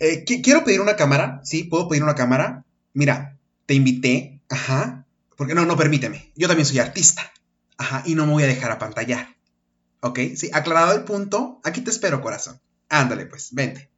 Eh, quiero pedir una cámara, ¿sí? ¿Puedo pedir una cámara? Mira, te invité, ajá. Porque no, no, permíteme. Yo también soy artista. Ajá, y no me voy a dejar a pantallar. ¿Ok? Sí, aclarado el punto. Aquí te espero, corazón. Ándale, pues, vente.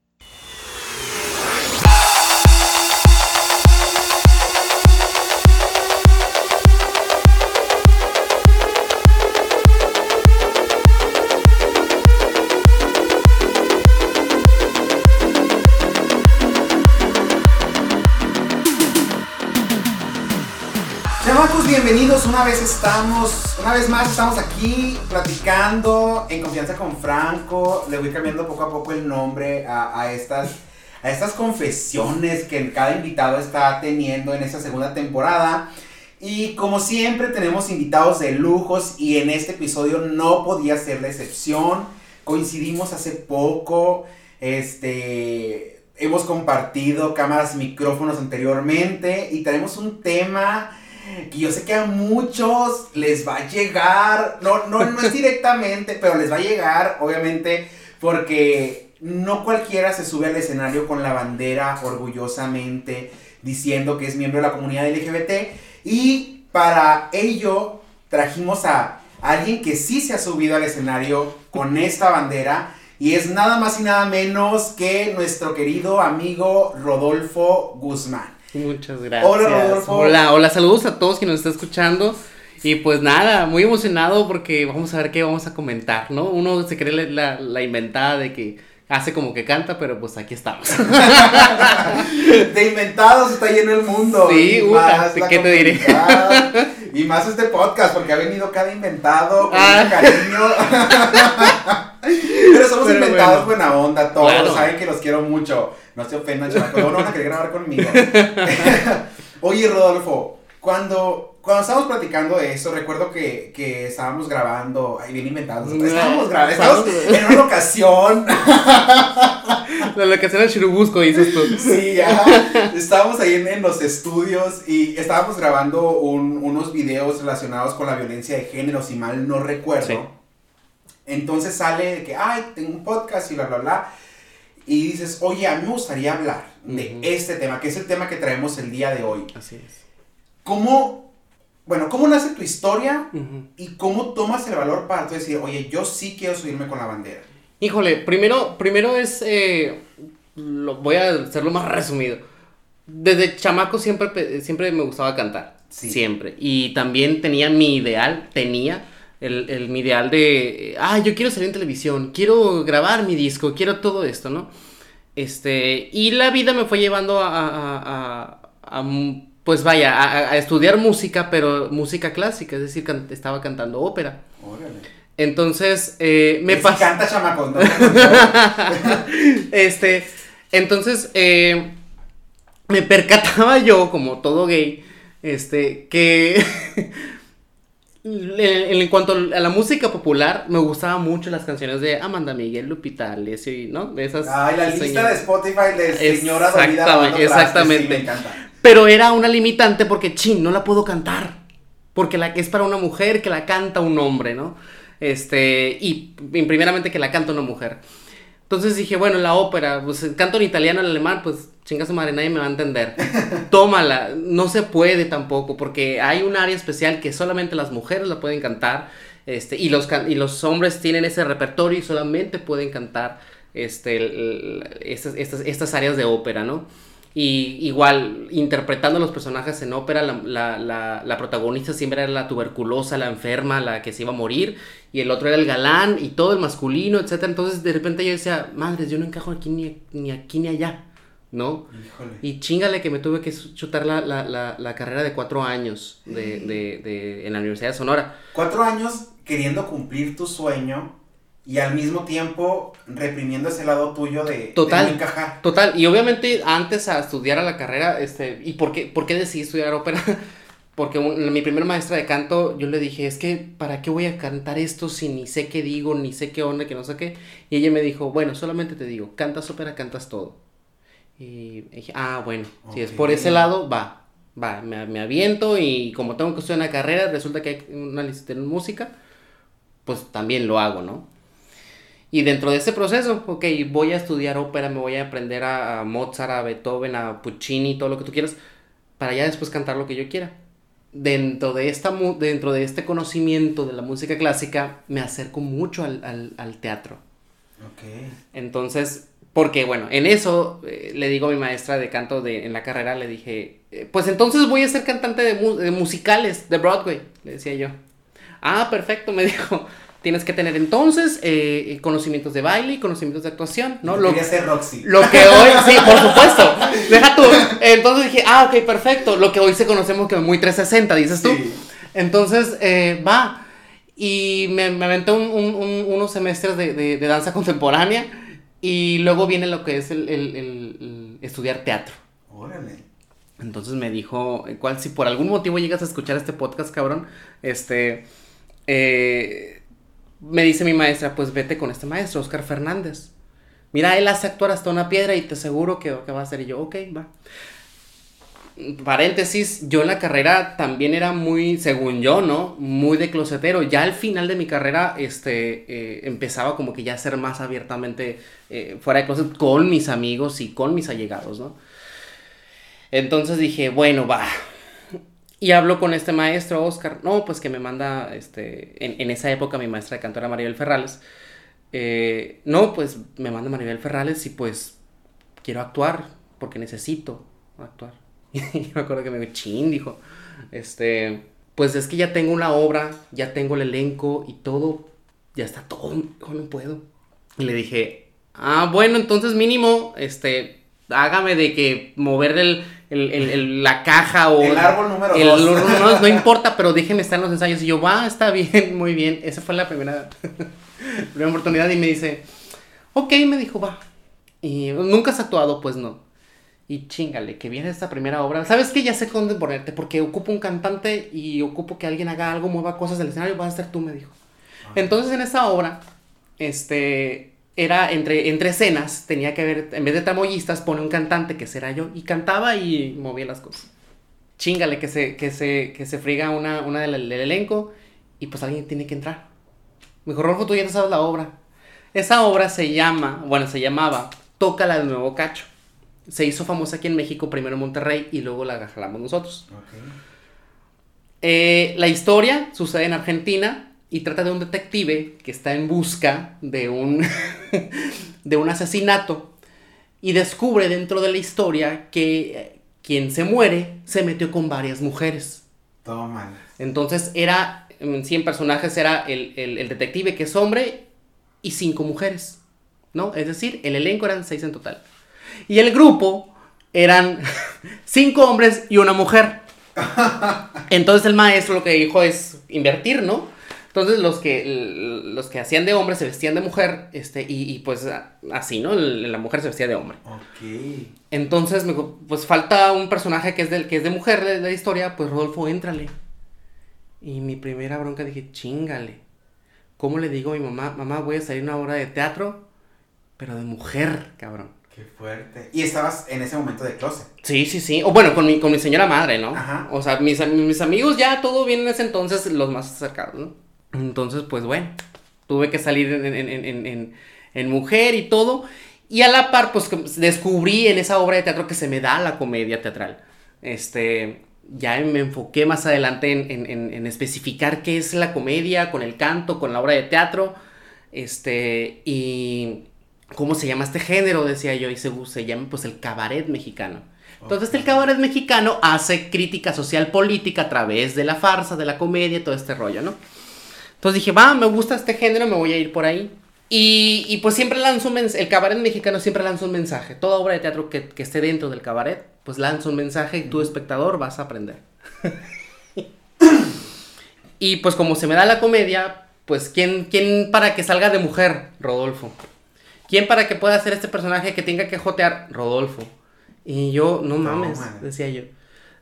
Bienvenidos. Una vez estamos, una vez más estamos aquí platicando en confianza con Franco. Le voy cambiando poco a poco el nombre a, estas, a estas confesiones que cada invitado está teniendo en esta segunda temporada. Y como siempre tenemos invitados de lujos y en este episodio no podía ser la excepción. Coincidimos hace poco, este, hemos compartido cámaras y micrófonos anteriormente y tenemos un tema que yo sé que a muchos les va a llegar, no, no, no es directamente, pero les va a llegar, obviamente, porque no cualquiera se sube al escenario con la bandera orgullosamente diciendo que es miembro de la comunidad LGBT. Y para ello trajimos a alguien que sí se ha subido al escenario con esta bandera. Y es nada más y nada menos que nuestro querido amigo Rodolfo Guzmán. Muchas gracias. Hola, Rodolfo. Hola, hola, saludos a todos quienes nos están escuchando. Y pues nada, muy emocionado porque vamos a ver qué vamos a comentar, ¿no? Uno se cree la, la inventada de que hace como que canta, pero pues aquí estamos. de inventados está lleno el mundo. Sí, ¿qué te diré? Y más este podcast, porque ha venido cada inventado con ah. cariño. pero somos inventados buena onda, todos saben que los quiero mucho. No se ofendan, chavos. No, no van a querer grabar conmigo. Oye, Rodolfo, cuando, cuando estábamos platicando de eso, recuerdo que, que estábamos grabando, ahí bien inventados, estábamos grabando, estábamos en una locación. La locación del Chirubusco, dices tú. Sí, ya. Estábamos ahí en, los estudios y estábamos grabando unos videos relacionados con la violencia de género, si mal no recuerdo. Entonces sale que, ay, tengo un podcast y bla, bla, bla y dices, oye, a mí me gustaría hablar de este tema, que es el tema que traemos el día de hoy. Así es. ¿Cómo, bueno, cómo nace tu historia y cómo tomas el valor para tú decir, oye, yo sí quiero subirme con la bandera? Híjole, primero, primero es, eh, lo, voy a hacerlo más resumido. Desde chamaco siempre, siempre me gustaba cantar. Siempre. Y también tenía mi ideal, tenía el, el, mi ideal de, ah, yo quiero salir en televisión, quiero grabar mi disco, quiero todo esto, ¿no? Este, y la vida me fue llevando a, a, a, pues vaya, a, estudiar música, pero música clásica, es decir, estaba cantando ópera. Entonces, eh, me pasa... canta chamacón, este, entonces, eh, me percataba yo, como todo gay, este, que En, cuanto a la música popular, me gustaban mucho las canciones de Amanda Miguel, Lupita Alessio, ¿no? De esas. Ay, la lista de Spotify de señora Exactamente, exactamente. Pero era una limitante porque, ching, no la puedo cantar. Porque la es para una mujer que la canta un hombre, ¿no? Este, y primeramente que la canta una mujer. Entonces dije, bueno, la ópera, pues canto en italiano, en alemán, pues chinga su madre, nadie me va a entender. Tómala, no se puede tampoco, porque hay un área especial que solamente las mujeres la pueden cantar, este, y los, y los hombres tienen ese repertorio y solamente pueden cantar este, estas, estas, áreas de ópera, ¿no? Y igual, interpretando a los personajes en ópera, la, la, la, protagonista siempre era la tuberculosa, la enferma, la que se iba a morir, y el otro era el galán, y todo el masculino, etc. Entonces, de repente yo decía, madres, yo no encajo aquí ni, ni aquí ni allá. ¿no? Y chingale que me tuve que chutar la, la, la, carrera de cuatro años de, de, de, en la Universidad de Sonora. Cuatro años queriendo cumplir tu sueño y al mismo tiempo reprimiendo ese lado tuyo de, total, encajar. Total, y obviamente antes a estudiar a la carrera, este, ¿y por qué, por qué decidí estudiar ópera? Porque mi primera maestra de canto, yo le dije, es que, ¿para qué voy a cantar esto si ni sé qué digo, ni sé qué onda, que no sé qué? Y ella me dijo, bueno, solamente te digo, cantas ópera, cantas todo. Y dije, ah, bueno, si es por ese lado, va, va, me, me, aviento y como tengo que estudiar una carrera, resulta que hay una licenciatura en música, pues también lo hago, ¿no? Y dentro de ese proceso, ok, voy a estudiar ópera, me voy a aprender a, Mozart, a Beethoven, a Puccini, todo lo que tú quieras, para ya después cantar lo que yo quiera. Dentro de, esta, dentro de este conocimiento de la música clásica, me acerco mucho al, al, teatro. Ok. Entonces, porque bueno, en eso eh, le digo a mi maestra de canto de, en la carrera, le dije, eh, pues entonces voy a ser cantante de, de musicales, de Broadway, le decía yo. Ah, perfecto, me dijo tienes que tener entonces eh, conocimientos de baile y conocimientos de actuación, ¿no? Lo, ser Roxy. Lo que hoy, sí, por supuesto. Deja tú. Entonces dije, ah, ok, perfecto. Lo que hoy se conocemos como muy 360, dices tú. Entonces, eh, va. Y me, me aventé unos semestres de, danza contemporánea. Y luego viene lo que es el, estudiar teatro. Órale. Entonces me dijo, cuál si por algún motivo llegas a escuchar este podcast, cabrón, este, eh, me dice mi maestra, pues vete con este maestro, Oscar Fernández. Mira, él hace actuar hasta una piedra y te aseguro que, va a ser. Y yo, ok, va. Paréntesis, yo en la carrera también era muy, según yo, ¿no? Muy de closetero. Ya al final de mi carrera, este, eh, empezaba como que ya a ser más abiertamente eh, fuera de closet con mis amigos y con mis allegados, ¿no? Entonces dije, bueno, va, y hablo con este maestro, Oscar, no, pues que me manda, este, en, esa época mi maestra de canto era Maribel Ferrales. Eh, no, pues me manda Maribel Ferrales y pues quiero actuar porque necesito actuar. Y me acuerdo que me dijo, chin, dijo, este, pues es que ya tengo una obra, ya tengo el elenco y todo, ya está todo, no puedo. Y le dije, ah, bueno, entonces mínimo, este, hágame de que mover el el, la caja o... El árbol número dos. No, importa, pero déjenme estar en los ensayos. Y yo, va, está bien, muy bien. Esa fue la primera, primera oportunidad y me dice, ok, me dijo, va. Y nunca has actuado, pues no. Y chingale, que viene esta primera obra. ¿Sabes qué? Ya sé dónde ponerte, porque ocupo un cantante y ocupo que alguien haga algo, mueva cosas del escenario, vas a ser tú, me dijo. Ah. Entonces en esa obra, este, era entre, entre escenas, tenía que haber, en vez de tamoyistas, pone un cantante que será yo, y cantaba y movía las cosas. Chingale que se, que se, que se friga una, una del, elenco y pues alguien tiene que entrar. Me dijo, Rolfo, tú ya sabes la obra. Esa obra se llama, bueno, se llamaba Tócala de nuevo cacho. Se hizo famosa aquí en México, primero en Monterrey y luego la jalamos nosotros. Eh, la historia sucede en Argentina, y trata de un detective que está en busca de un, de un asesinato y descubre dentro de la historia que eh, quien se muere se metió con varias mujeres. Todo mal. Entonces era, en 100 personajes era el, el, detective que es hombre y cinco mujeres, ¿no? Es decir, el elenco eran seis en total. Y el grupo eran cinco hombres y una mujer. Entonces el maestro lo que dijo es invertir, ¿no? Entonces los que, los que hacían de hombre se vestían de mujer, este, y, pues así, ¿no? La mujer se vestía de hombre. Ok. Entonces, me, pues falta un personaje que es, de, que es de mujer de, la historia, pues Rodolfo, éntrale. Y mi primera bronca dije, chingale. ¿Cómo le digo a mi mamá, mamá, voy a salir una obra de teatro, pero de mujer, cabrón? Qué fuerte. ¿Y estabas en ese momento de closet? Sí, sí, sí. O bueno, con mi, con mi señora madre, ¿no? Ajá. O sea, mis, mis amigos ya todo bien en ese entonces, los más acercados, ¿no? Entonces, pues bueno, tuve que salir en, mujer y todo. Y a la par, pues descubrí en esa obra de teatro que se me da la comedia teatral. Este, ya me enfoqué más adelante en, especificar qué es la comedia con el canto, con la obra de teatro. Este, y cómo se llama este género, decía yo, y se, se llama pues el cabaret mexicano. Entonces el cabaret mexicano hace crítica social política a través de la farsa, de la comedia, todo este rollo, ¿no? Entonces dije, va, me gusta este género, me voy a ir por ahí. Y, pues siempre lanzo un mensaje, el cabaret mexicano siempre lanza un mensaje. Toda obra de teatro que, esté dentro del cabaret, pues lanza un mensaje y tu espectador vas a aprender. y pues como se me da la comedia, pues ¿quién, ¿quién para que salga de mujer? Rodolfo. ¿Quién para que pueda hacer este personaje que tenga que jotear? Rodolfo. Y yo, no mames, decía yo.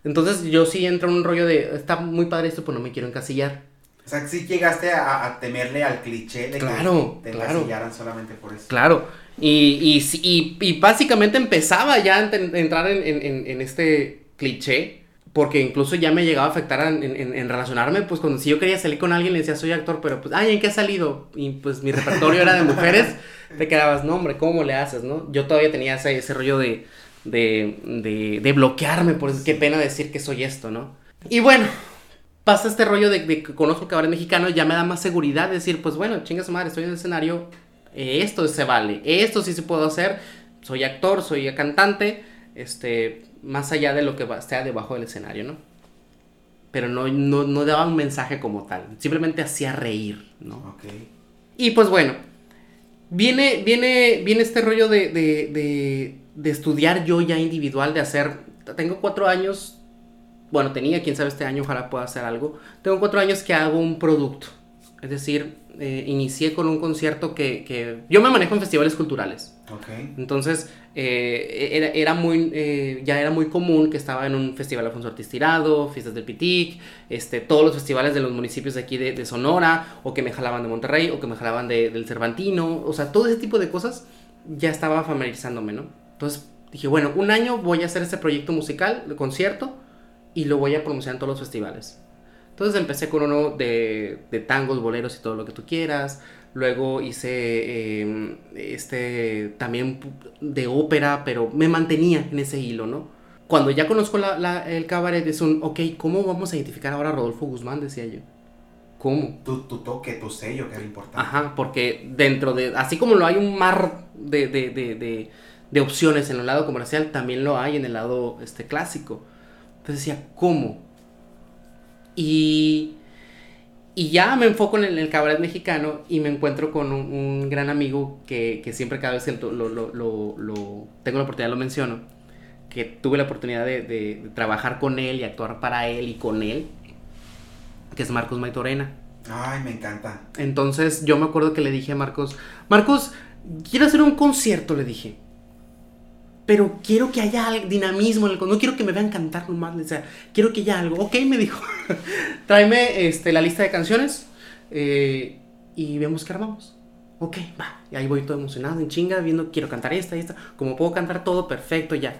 Entonces yo sí entro en un rollo de, está muy padre esto, pero no me quiero encasillar. O sea, sí llegaste a, temerle al cliché de claro, que te claro. solamente por eso. Claro. Y, y, y, básicamente empezaba ya a entrar en, este cliché porque incluso ya me llegaba a afectar en, en, relacionarme, pues cuando si yo quería salir con alguien le decía soy actor, pero pues, ay, ¿en qué ha salido? Y pues mi repertorio era de mujeres, te quedabas, no hombre, ¿cómo le haces, no? Yo todavía tenía ese, ese rollo de, de, de, de bloquearme, por eso qué pena decir que soy esto, ¿no? Y bueno, pasa este rollo de, que conozco cabaret mexicano, ya me da más seguridad de decir, pues bueno, chinga su madre, estoy en el escenario, eh, esto se vale, esto sí se puedo hacer, soy actor, soy cantante, este, más allá de lo que esté debajo del escenario, ¿no? Pero no, no, daba un mensaje como tal, simplemente hacía reír, ¿no? Y pues bueno, viene, viene, viene este rollo de, de, de, estudiar yo ya individual, de hacer, tengo cuatro años, bueno, tenía, quién sabe este año, ojalá pueda hacer algo, tengo cuatro años que hago un producto, es decir, eh, inicié con un concierto que, que, Yo me manejo en festivales culturales. Okay. Entonces, eh, era, era, muy... Eh, ya era muy común que estaba en un festival Alfonso Ortiz Tirado, Fiestas del Pitic, este, todos los festivales de los municipios de aquí de, de Sonora, o que me jalaban de Monterrey, o que me jalaban de, del Cervantino, o sea, todo ese tipo de cosas ya estaba familiarizándome, ¿no? Entonces, dije, bueno, un año voy a hacer este proyecto musical, de concierto, y lo voy a promocionar en todos los festivales. Entonces empecé con uno de, de tangos, boleros y todo lo que tú quieras. Luego hice em, este también de ópera, pero me mantenía en ese hilo, ¿no? Cuando ya conozco la, el cabaret es un, ok, ¿cómo vamos a identificar ahora a Rodolfo Guzmán? Decía yo. ¿Cómo? Tu, tu toque, tu sello, que era importante. Ajá, porque dentro de, así como lo hay un mar de, de, de, de, opciones en el lado comercial, también lo hay en el lado este, clásico. Entonces decía, ¿cómo? Y, y ya me enfoco en el, cabaret mexicano y me encuentro con un, gran amigo que, que, siempre cada vez que lo, lo, lo, tengo la oportunidad lo menciono, que tuve la oportunidad de, de, trabajar con él y actuar para él y con él, que es Marcos Maitorena. Ay, me encanta. Entonces yo me acuerdo que le dije a Marcos, Marcos, quiero hacer un concierto, le dije pero quiero que haya dinamismo en el no quiero que me vean cantar nomás, o sea, quiero que haya algo. Ok, me dijo, tráeme este, la lista de canciones eh, y vemos qué armamos. Ok, va, y ahí voy todo emocionado, en chinga, viendo, quiero cantar esta y esta, como puedo cantar todo, perfecto, ya.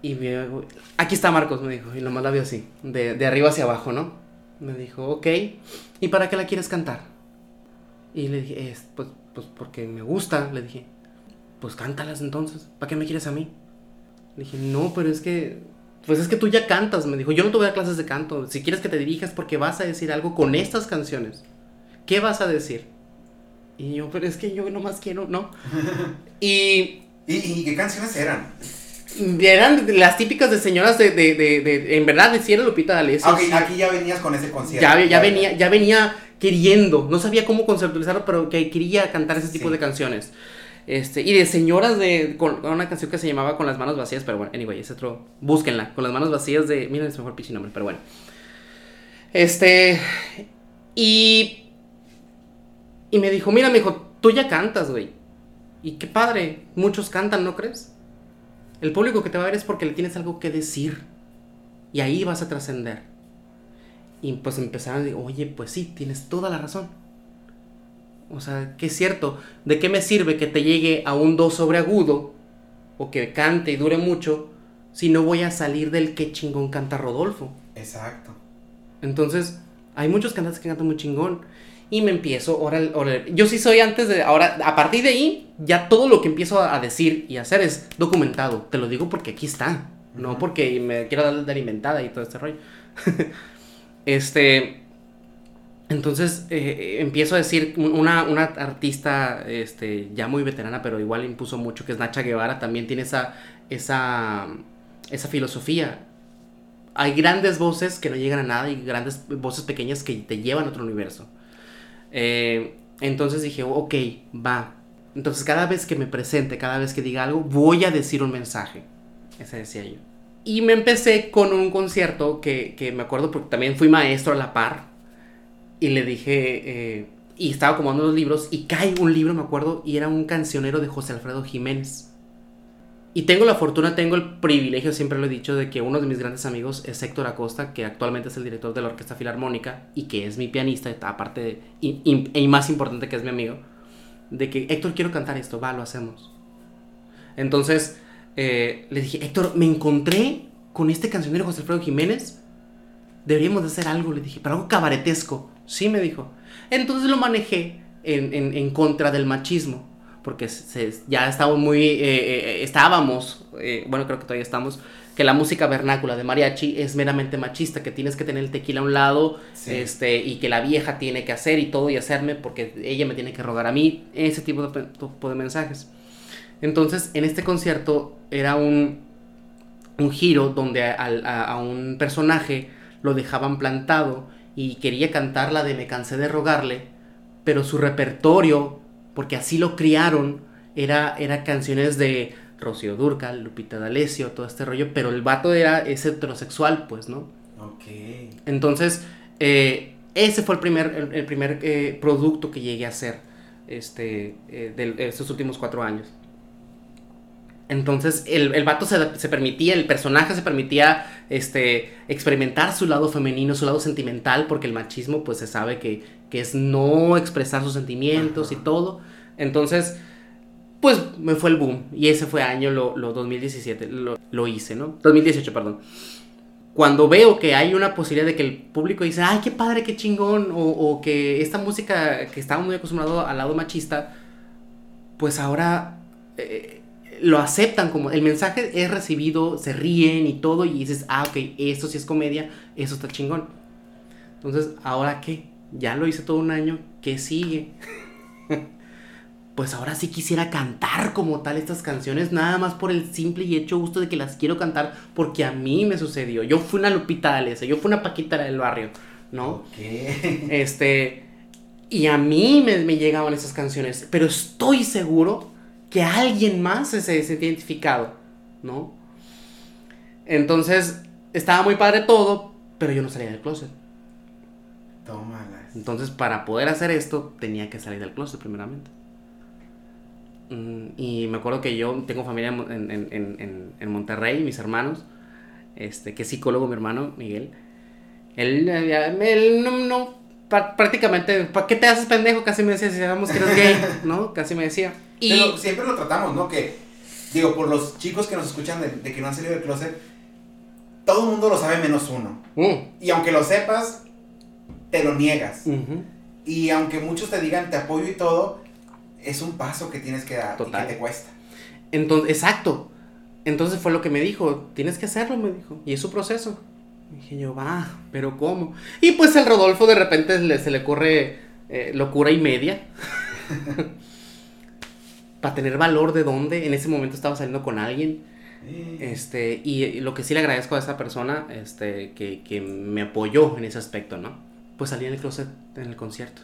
Y me, aquí está Marcos, me dijo, y nomás la vio así, de, de arriba hacia abajo, ¿no? Me dijo, ok, ¿y para qué la quieres cantar? Y le dije, es, pues, pues porque me gusta, le dije pues cántalas entonces, ¿para qué me quieres a mí? Le dije, no, pero es que, pues es que tú ya cantas, me dijo, yo no te voy a clases de canto, si quieres que te dirijas porque vas a decir algo con estas canciones, ¿qué vas a decir? Y yo, pero es que yo nomás quiero, ¿no? y... ¿Y, qué canciones eran? Eran las típicas de señoras de, de, de, en verdad, decía Lupita D'Alessio. Okay, aquí ya venías con ese concierto. Ya, ya, venía, ya venía queriendo, no sabía cómo conceptualizarlo, pero que quería cantar ese tipo de canciones. Este, y de señoras de. Con, una canción que se llamaba Con las manos vacías, pero bueno, anyway, es otro. Búsquenla. Con las manos vacías de. Miren, es mejor pichi nombre, pero bueno. Este. Y. Y me dijo, mira, me dijo, tú ya cantas, güey. Y qué padre. Muchos cantan, ¿no crees? El público que te va a ver es porque le tienes algo que decir. Y ahí vas a trascender. Y pues empezaron a decir, oye, pues sí, tienes toda la razón. O sea, que es cierto, ¿de qué me sirve que te llegue a un do sobre agudo o que cante y dure mucho si no voy a salir del que chingón canta Rodolfo? Exacto. Entonces, hay muchos cantantes que cantan muy chingón y me empiezo, ahora, yo sí soy antes de, ahora, a partir de ahí, ya todo lo que empiezo a decir y hacer es documentado, te lo digo porque aquí está, no porque me quiero dar de alimentada y todo este rollo. este, entonces eh, empiezo a decir, una, una, artista este, ya muy veterana, pero igual impuso mucho, que es Nacha Guevara, también tiene esa, esa, esa filosofía. Hay grandes voces que no llegan a nada y grandes voces pequeñas que te llevan a otro universo. Eh, entonces dije, ok, va. Entonces cada vez que me presente, cada vez que diga algo, voy a decir un mensaje. Ese decía yo. Y me empecé con un concierto que, que me acuerdo porque también fui maestro a la par y le dije, eh, y estaba acomodando los libros, y cae un libro, me acuerdo, y era un cancionero de José Alfredo Jiménez. Y tengo la fortuna, tengo el privilegio, siempre lo he dicho, de que uno de mis grandes amigos es Héctor Acosta, que actualmente es el director de la Orquesta Filarmónica y que es mi pianista, aparte de, y, más importante que es mi amigo, de que Héctor quiero cantar esto, va, lo hacemos. Entonces eh, le dije, Héctor, me encontré con este cancionero José Alfredo Jiménez, deberíamos de hacer algo, le dije, pero algo cabaretesco. Sí, me dijo. Entonces lo manejé en, en, contra del machismo, porque ya estábamos muy, eh, eh, estábamos, eh, bueno, creo que todavía estamos, que la música vernácula de mariachi es meramente machista, que tienes que tener el tequila a un lado, este, y que la vieja tiene que hacer y todo y hacerme porque ella me tiene que rogar a mí, ese tipo de, tipo de mensajes. Entonces, en este concierto era un, un giro donde a, un personaje lo dejaban plantado y quería cantar la de Me cansé de rogarle, pero su repertorio, porque así lo criaron, era, era canciones de Rocío Durcal, Lupita D'Alessio, todo este rollo, pero el vato era ese heterosexual, pues, ¿no? Ok. Entonces, eh, ese fue el primer, el, primer eh, producto que llegué a hacer este, eh, de estos últimos cuatro años. Entonces el, el vato se, permitía, el personaje se permitía este, experimentar su lado femenino, su lado sentimental, porque el machismo pues se sabe que, es no expresar sus sentimientos y todo. Entonces, pues me fue el boom. Y ese fue año, lo, 2017, lo, hice, ¿no? 2018, perdón. Cuando veo que hay una posibilidad de que el público dice, ay, qué padre, qué chingón, o, que esta música que estaba muy acostumbrado al lado machista, pues ahora... Eh, lo aceptan como el mensaje es recibido, se ríen y todo y dices, ah, ok, esto sí es comedia, eso está chingón. Entonces, ¿ahora qué? Ya lo hice todo un año, ¿qué sigue? pues ahora sí quisiera cantar como tal estas canciones, nada más por el simple y hecho gusto de que las quiero cantar, porque a mí me sucedió. Yo fui una Lupita D'Alessio, yo fui una Paquita del barrio, ¿no? Este, y a mí me, me llegaban esas canciones, pero estoy seguro que alguien más se, se identificado, ¿no? Entonces, estaba muy padre todo, pero yo no salía del closet. Tómalas. Entonces, para poder hacer esto, tenía que salir del closet primeramente. Mm, y me acuerdo que yo tengo familia en, en, en, en Monterrey, mis hermanos, este, que es psicólogo mi hermano, Miguel. Él, él no, no prácticamente, ¿para qué te haces pendejo? Casi me decía, si sabemos que eres gay, ¿no? Casi me decía. Y Pero siempre lo tratamos, ¿no? Que, digo, por los chicos que nos escuchan de, que no han salido del closet, todo el mundo lo sabe menos uno. Mm. Y aunque lo sepas, te lo niegas. Y aunque muchos te digan te apoyo y todo, es un paso que tienes que dar y que te cuesta. Entonces, exacto. Entonces fue lo que me dijo, tienes que hacerlo, me dijo. Y es su proceso. dije yo, va, pero ¿cómo? Y pues el Rodolfo de repente se le ocurre eh, locura y media. para tener valor de dónde en ese momento estaba saliendo con alguien. Este, y, lo que sí le agradezco a esa persona, este, que, que, me apoyó en ese aspecto, ¿no? Pues salí en el closet en el concierto.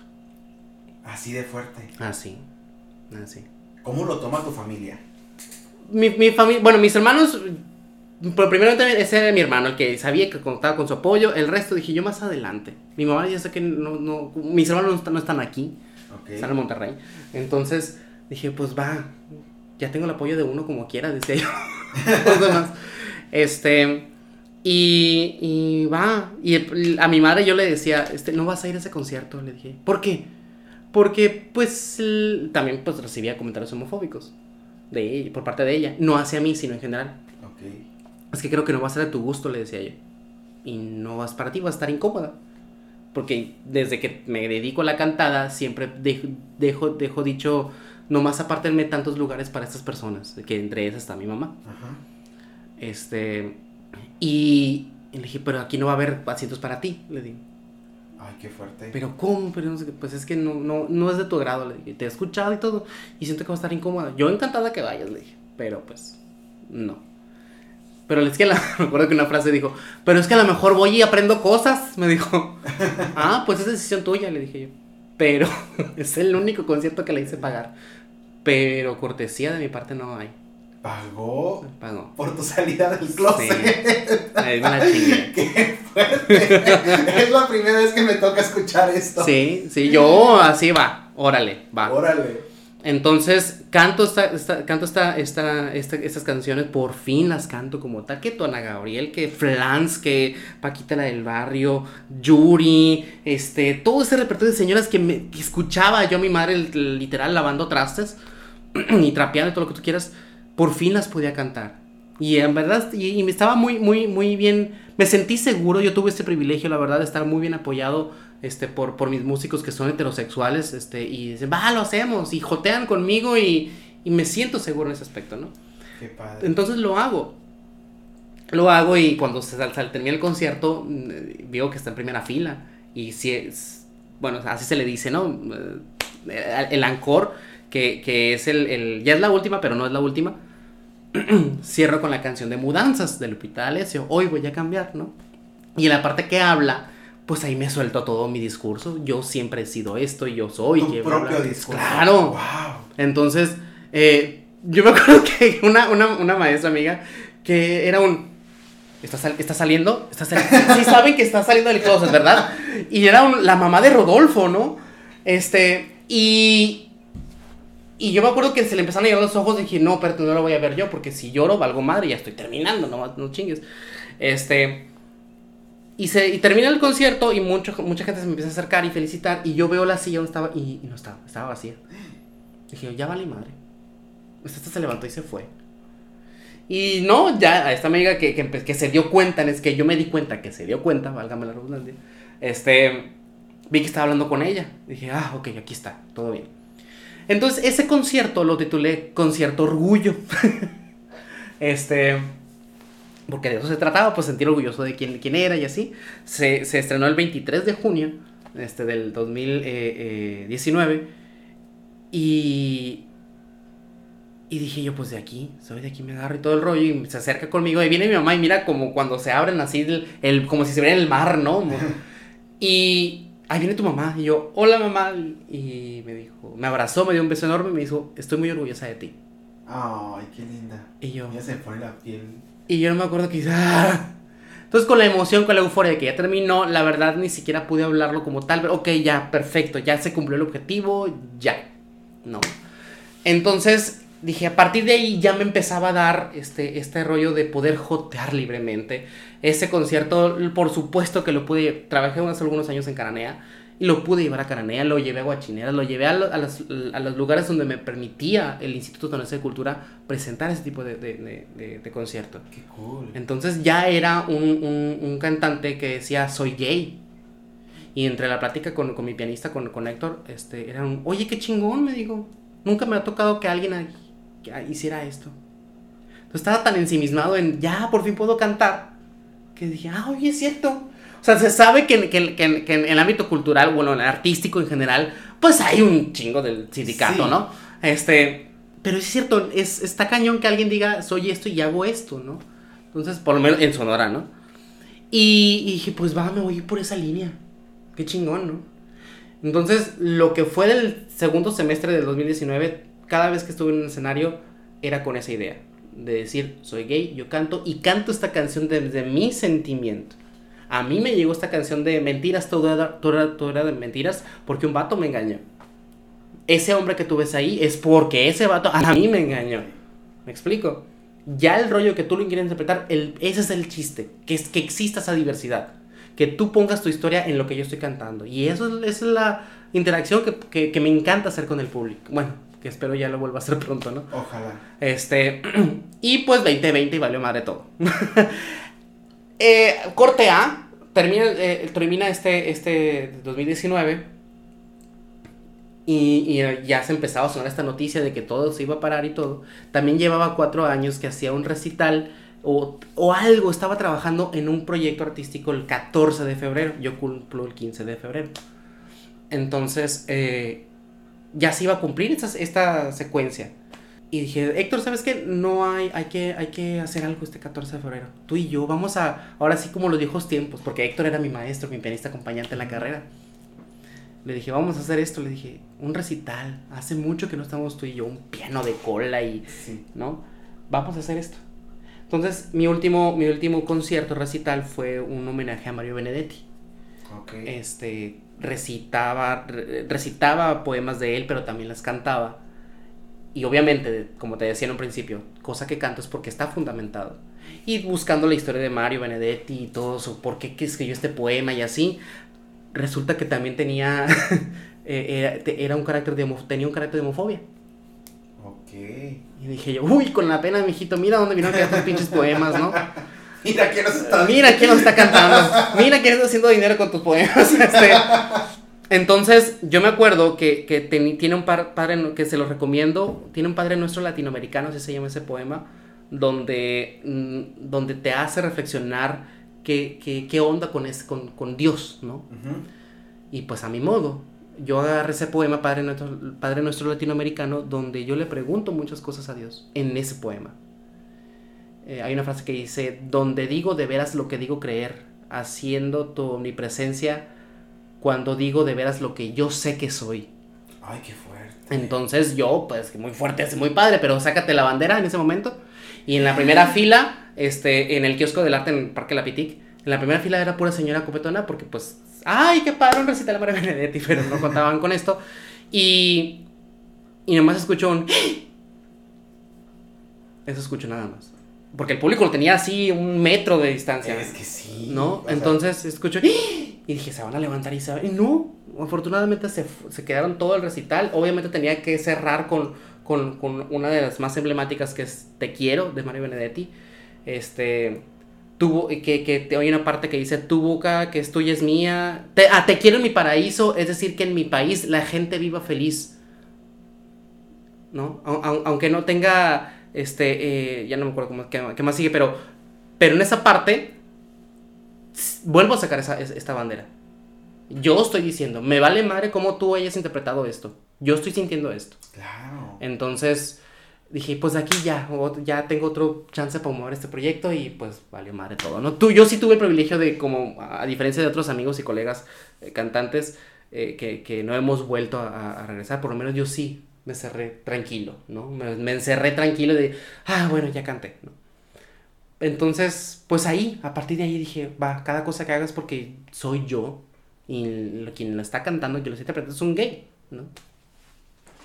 Así de fuerte. Así, así. ¿Cómo lo toma tu familia? Mi, mi familia, bueno, mis hermanos, pero primero ese era mi hermano, el que sabía que contaba con su apoyo, el resto dije yo más adelante. Mi mamá ya sé que no, no mis hermanos no están, no están aquí, están en Monterrey, entonces dije, pues va, ya tengo el apoyo de uno como quiera, decía yo. este, y, y va, y a mi madre yo le decía, este, no vas a ir a ese concierto, le dije, ¿por qué? Porque, pues, también pues recibía comentarios homofóbicos de por parte de ella, no hacia mí, sino en general. Es que creo que no va a ser de tu gusto, le decía yo. Y no vas para ti, vas a estar incómoda. Porque desde que me dedico a la cantada, siempre dejo, dejo dicho no más apartenme tantos lugares para estas personas, que entre esas está mi mamá. Ajá. Este, y, le dije, pero aquí no va a haber asientos para ti, le dije. Ay, qué fuerte. Pero ¿cómo? Pero no sé, pues es que no, no, no es de tu grado, le dije. Te he escuchado y todo, y siento que va a estar incómoda. Yo encantada que vayas, le dije, pero pues, no. Pero es que la, me acuerdo que una frase dijo, pero es que a lo mejor voy y aprendo cosas, me dijo. ah, pues es decisión tuya, le dije yo. Pero es el único concierto que le hice pagar. Pero cortesía de mi parte no hay. ¿Pagó? Pagó. Por tu salida del closet. Sí. Ahí me la chingué. Qué fuerte. es la primera vez que me toca escuchar esto. Sí, sí, yo así va. Órale, va. Órale. Entonces, canto, esta, canto esta, esta, estas canciones, por fin las canto como tal, que Tona Gabriel, que Flans, que Paquita la del Barrio, Yuri, este, todo ese repertorio de señoras que, me, escuchaba yo a mi madre literal lavando trastes y trapeando y todo lo que tú quieras, por fin las podía cantar. Y en verdad, y, me estaba muy, muy, muy bien, me sentí seguro, yo tuve este privilegio, la verdad, de estar muy bien apoyado este, por, por mis músicos que son heterosexuales, este, y dicen, va, lo hacemos, y jotean conmigo y, y me siento seguro en ese aspecto, ¿no? Qué padre. Entonces lo hago. Lo hago y cuando se, termina el concierto, mm, veo que está en primera fila. Y si es, bueno, así se le dice, ¿no? Eh, el ancor, que, que es el, el, ya es la última, pero no es la última. Cierro con la canción de Mudanzas de Lupita D'Alessio. Hoy voy a cambiar, ¿no? Y en la parte que habla, pues ahí me suelto todo mi discurso. Yo siempre he sido esto y yo soy. Tu propio discurso. Claro. Wow. Entonces, eh, yo me acuerdo que una, una, una maestra amiga que era un ¿Está, está saliendo? ¿Está sí saben que está saliendo del closet, ¿verdad? Y era la mamá de Rodolfo, ¿no? Este, y... Y yo me acuerdo que se le empezaron a llenar los ojos y dije, no, pero no lo voy a ver yo, porque si lloro valgo madre, ya estoy terminando, no, no chingues. Este... Y, se, y termina el concierto y mucho, mucha gente se me empieza a acercar y felicitar. Y yo veo la silla donde estaba y, no estaba, estaba vacía. Dije, ya vale madre. Esta se levantó y se fue. Y no, ya a esta amiga que, que, se dio cuenta, es que yo me di cuenta que se dio cuenta, válgame la redundancia, este, vi que estaba hablando con ella. Dije, ah, ok, aquí está, todo bien. Entonces, ese concierto lo titulé Concierto Orgullo. este, porque de eso se trataba, pues sentir orgulloso de quién, quién era y así. Se, se estrenó el 23 de junio este, del 2019. Eh, eh, y y dije yo, pues de aquí, soy de aquí, me agarro y todo el rollo. Y se acerca conmigo. Y viene mi mamá y mira como cuando se abren así, el, como si se viera el mar, ¿no? y ahí viene tu mamá. Y yo, hola mamá. Y me dijo, me abrazó, me dio un beso enorme y me dijo, estoy muy orgullosa de ti. Ay, qué linda. Y yo. Ya se pone la piel. Y yo no me acuerdo que. ¡ah! Entonces, con la emoción, con la euforia de que ya terminó, la verdad ni siquiera pude hablarlo como tal. Pero, ok, ya, perfecto, ya se cumplió el objetivo, ya. No. Entonces, dije, a partir de ahí ya me empezaba a dar este, este rollo de poder jotear libremente. Ese concierto, por supuesto que lo pude, trabajé hace algunos años en Caranea y lo pude llevar a Caranea, lo llevé a Guachinera, lo llevé a, los, lugares donde me permitía el Instituto Tonense de Cultura presentar ese tipo de, de, concierto. Qué cool. Entonces ya era un, un, cantante que decía, soy gay. Y entre la plática con, con mi pianista, con, con Héctor, este, era un, oye, qué chingón, me dijo. Nunca me ha tocado que alguien hiciera esto. Entonces estaba tan ensimismado en, ya, por fin puedo cantar, que dije, ah, oye, es cierto. O sea, se sabe que, que, que, que, en el ámbito cultural, bueno, en el artístico en general, pues hay un chingo del sindicato, ¿no? Este, pero es cierto, es, está cañón que alguien diga, soy esto y hago esto, ¿no? Entonces, por lo menos en Sonora, ¿no? Y, y dije, pues va, me voy por esa línea. Qué chingón, ¿no? Entonces, lo que fue del segundo semestre del 2019 cada vez que estuve en un escenario era con esa idea de decir, soy gay, yo canto y canto esta canción desde mi sentimiento. A mí me llegó esta canción de mentiras, todo era, todo, era, de mentiras, porque un vato me engañó. Ese hombre que tú ves ahí es porque ese vato a mí me engañó. ¿Me explico? Ya el rollo que tú lo quieres interpretar, el, ese es el chiste, que, es, que exista esa diversidad. Que tú pongas tu historia en lo que yo estoy cantando. Y eso, es la interacción que, que me encanta hacer con el público. Bueno, que espero ya lo vuelva a hacer pronto, ¿no? Ojalá. Este, y pues 2020 y valió madre todo. eh, corte A, termina, eh, este, este 2019 y, y, ya se empezaba a sonar esta noticia de que todo se iba a parar y todo. También llevaba cuatro años que hacía un recital o, o, algo, estaba trabajando en un proyecto artístico el 14 de febrero. Yo cumplo el 15 de febrero. Entonces, eh, ya se iba a cumplir esta secuencia. Y dije, Héctor, ¿sabes qué? No hay, hay que, hay que hacer algo este 14 de febrero. Tú y yo vamos a, ahora sí como los viejos tiempos, porque Héctor era mi maestro, mi pianista acompañante en la carrera. Le dije, vamos a hacer esto. Le dije, un recital. Hace mucho que no estamos tú y yo, un piano de cola y, ¿no? Vamos a hacer esto. Entonces, mi último, mi último concierto recital fue un homenaje a Mario Benedetti. Okay. Este, recitaba, recitaba poemas de él, pero también las cantaba. Y obviamente, como te decía en un principio, cosa que canto es porque está fundamentado. Y buscando la historia de Mario Benedetti y todo eso, por qué escribió este poema y así, resulta que también tenía, eh, era, un carácter de, tenía un carácter de homofobia. Ok. Y dije yo, uy, con la pena, mijito, mira dónde vinieron tus pinches poemas, ¿no? Mira quién nos está Mira quién nos está cantando. Mira quién está haciendo dinero con tus poemas. Este, entonces, yo me acuerdo que, que tiene un par, padre que se lo recomiendo. Tiene un padre nuestro latinoamericano, así se llama ese poema, donde, mm, donde te hace reflexionar qué, qué, qué onda con, es, con, con Dios, ¿no? Y pues a mi modo. Yo agarré ese poema, Padre nuestro, Padre nuestro Latinoamericano, donde yo le pregunto muchas cosas a Dios en ese poema. Eh, hay una frase que dice, donde digo de veras lo que digo creer, haciendo tu omnipresencia cuando digo de veras lo que yo sé que soy. Ay, qué fuerte. Entonces yo, pues muy fuerte, es muy padre, pero sácate la bandera en ese momento. Y en la primera fila, este, en el kiosco del arte en Parque La Pitic, en la primera fila era pura señora copetona porque pues ay, qué padre un recital María Benedetti, pero no contaban con esto. Y, y nomás escuchó un... Eso escucho nada más. Porque el público lo tenía así un metro de distancia. Es que sí. ¿No? Entonces escucho... Y dije, se van a levantar y se van. Y no, afortunadamente se, se quedaron todo el recital. Obviamente tenía que cerrar con, con, con una de las más emblemáticas que es Te quiero, de Mario Benedetti. Este tu, que, que te oye una parte que dice tu boca que es tuya es mía. Te, ah, te quiero en mi paraíso, es decir, que en mi país la gente viva feliz. ¿No? Aunque no tenga, este, eh, ya no me acuerdo cómo, qué, más sigue, pero, pero en esa parte, vuelvo a sacar esa, esta bandera. Yo estoy diciendo, me vale madre cómo tú hayas interpretado esto. Yo estoy sintiendo esto. Claro. Entonces, dije, pues aquí ya, ya tengo otro chance para mover este proyecto y pues valió madre todo, ¿no? Tú, yo sí tuve el privilegio de, como, a diferencia de otros amigos y colegas eh, cantantes eh, que, que, no hemos vuelto a, regresar, por lo menos yo sí me cerré tranquilo, ¿no? Me, encerré tranquilo de, ah, bueno, ya canté, ¿no? Entonces, pues ahí, a partir de ahí dije, va, cada cosa que hagas porque soy yo y quien lo está cantando, quien lo está interpretando es un gay, ¿no?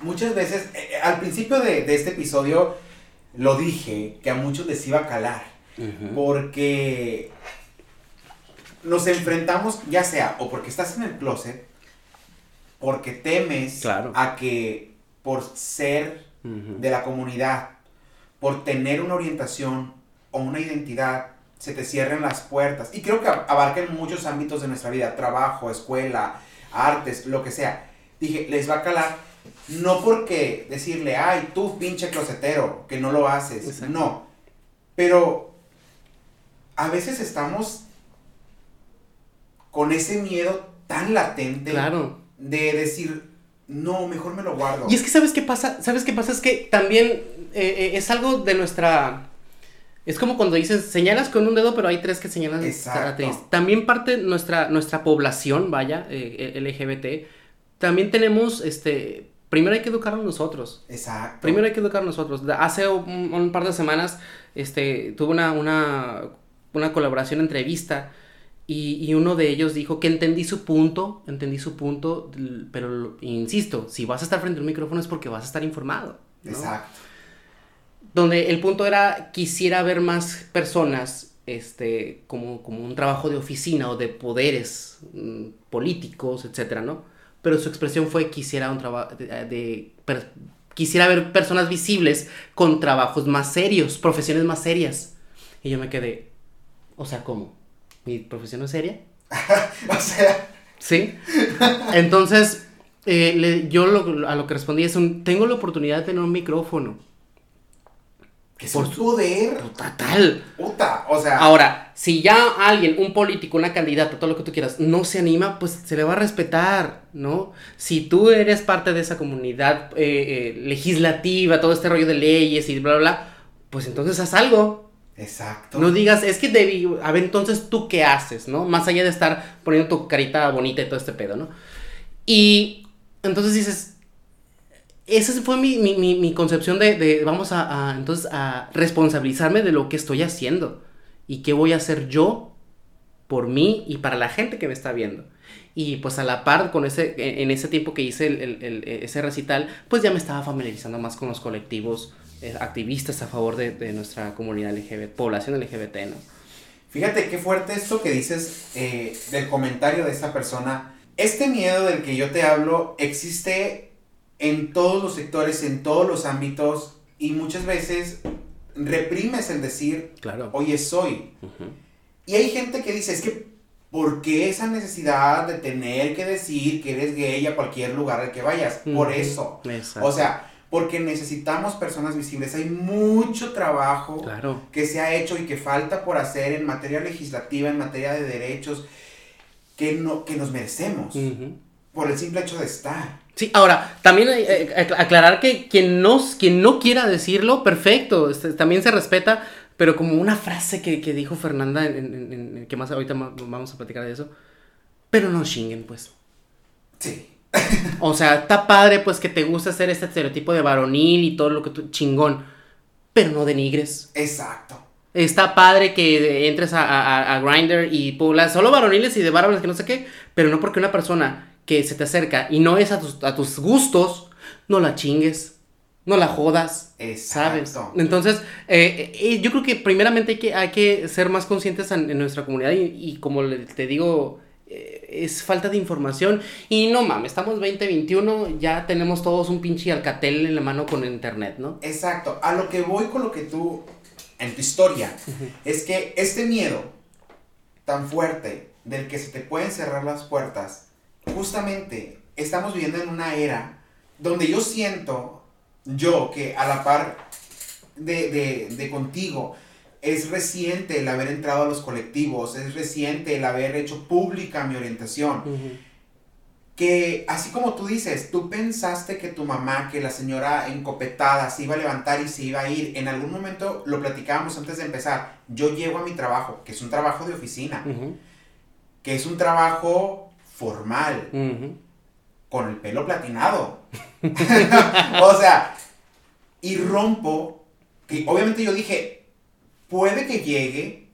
muchas veces, eh, eh, al principio de, este episodio, lo dije, que a muchos les iba a calar. Porque nos enfrentamos, ya sea, o porque estás en el closet, porque temes a que por ser de la comunidad, por tener una orientación o una identidad, se te cierren las puertas. Y creo que abarcan muchos ámbitos de nuestra vida, trabajo, escuela, artes, lo que sea. Dije, les va a calar no porque decirle, ay, tú pinche closetero, que no lo haces. No. Pero a veces estamos con ese miedo tan latente claro. de decir, no, mejor me lo guardo. Y es que, ¿sabes qué pasa? ¿Sabes qué pasa? Es que también eh, eh, es algo de nuestra... Es como cuando dices, señalas con un dedo, pero hay tres que señalan Exacto. También parte nuestra, nuestra población, vaya, eh, LGBT, también tenemos este primero hay que educarnos nosotros. Exacto. Primero hay que educarnos nosotros. Hace un, par de semanas este, tuve una, una, una colaboración, entrevista, y, y, uno de ellos dijo que entendí su punto, entendí su punto, pero insisto, si vas a estar frente a un micrófono es porque vas a estar informado. Exacto. Donde el punto era, quisiera ver más personas este, como, como un trabajo de oficina o de poderes mm, políticos, etcétera, ¿no? pero su expresión fue quisiera un trabajo de, quisiera ver personas visibles con trabajos más serios, profesiones más serias. Y yo me quedé, o sea, ¿cómo? ¿Mi profesión es seria? o sea. Sí. Entonces, eh, yo a lo que respondí es un, tengo la oportunidad de tener un micrófono que por su poder. Total. Puta, o sea. Ahora, si ya alguien, un político, una candidata, todo lo que tú quieras, no se anima, pues se le va a respetar, ¿no? Si tú eres parte de esa comunidad eh, eh, legislativa, todo este rollo de leyes y bla, bla, bla, pues entonces haz algo. Exacto. No digas, es que debí, a ver, entonces tú qué haces, ¿no? Más allá de estar poniendo tu carita bonita y todo este pedo, ¿no? Y entonces dices, esa fue mi, concepción de, vamos a, entonces a responsabilizarme de lo que estoy haciendo y qué voy a hacer yo por mí y para la gente que me está viendo. Y pues a la par con ese, en ese tiempo que hice ese recital, pues ya me estaba familiarizando más con los colectivos activistas a favor de, nuestra comunidad LGBT, población LGBT, ¿no? Fíjate qué fuerte esto que dices eh, del comentario de esta persona. Este miedo del que yo te hablo existe en todos los sectores, en todos los ámbitos y muchas veces reprimes el decir, Claro. oye, soy. Y hay gente que dice, es que, ¿por qué esa necesidad de tener que decir que eres gay a cualquier lugar al que vayas? Por eso. Exacto. O sea, porque necesitamos personas visibles. Hay mucho trabajo Claro. que se ha hecho y que falta por hacer en materia legislativa, en materia de derechos, que, no, que nos merecemos Ujú. por el simple hecho de estar. Sí, ahora, también eh, aclarar que quien no, quien no quiera decirlo, perfecto, este, también se respeta, pero como una frase que, que dijo Fernanda, en, en- en- que más ahorita vamos a platicar de eso, pero no chinguen, pues. Sí. O sea, está padre, pues, que te gusta hacer este estereotipo de varonil y todo lo que tú, chingón, pero no denigres. Exacto. Está padre que entres a, a, a Grindr y poblas solo varoniles y de varones que no sé qué, pero no porque una persona que se te acerca y no es a tus, a tus gustos, no la chingues, no la jodas, ¿sabes? Exacto. Entonces, eh, eh, yo creo que primeramente hay que, hay que ser más conscientes en, en nuestra comunidad y, y como te digo, es falta de información y no mames, estamos 2021, ya tenemos todos un pinche alcatel en la mano con internet, ¿no? Exacto. A lo que voy con lo que tú, en tu historia, es que este miedo tan fuerte del que se te pueden cerrar las puertas, justamente estamos viviendo en una era donde yo siento, yo, que a la par de, de, de contigo, es reciente el haber entrado a los colectivos, es reciente el haber hecho pública mi orientación. que así como tú dices, tú pensaste que tu mamá, que la señora encopetada se iba a levantar y se iba a ir, en algún momento lo platicábamos antes de empezar, yo llego a mi trabajo, que es un trabajo de oficina, que es un trabajo formal, con el pelo platinado. o sea, y rompo, que obviamente yo dije, puede que llegue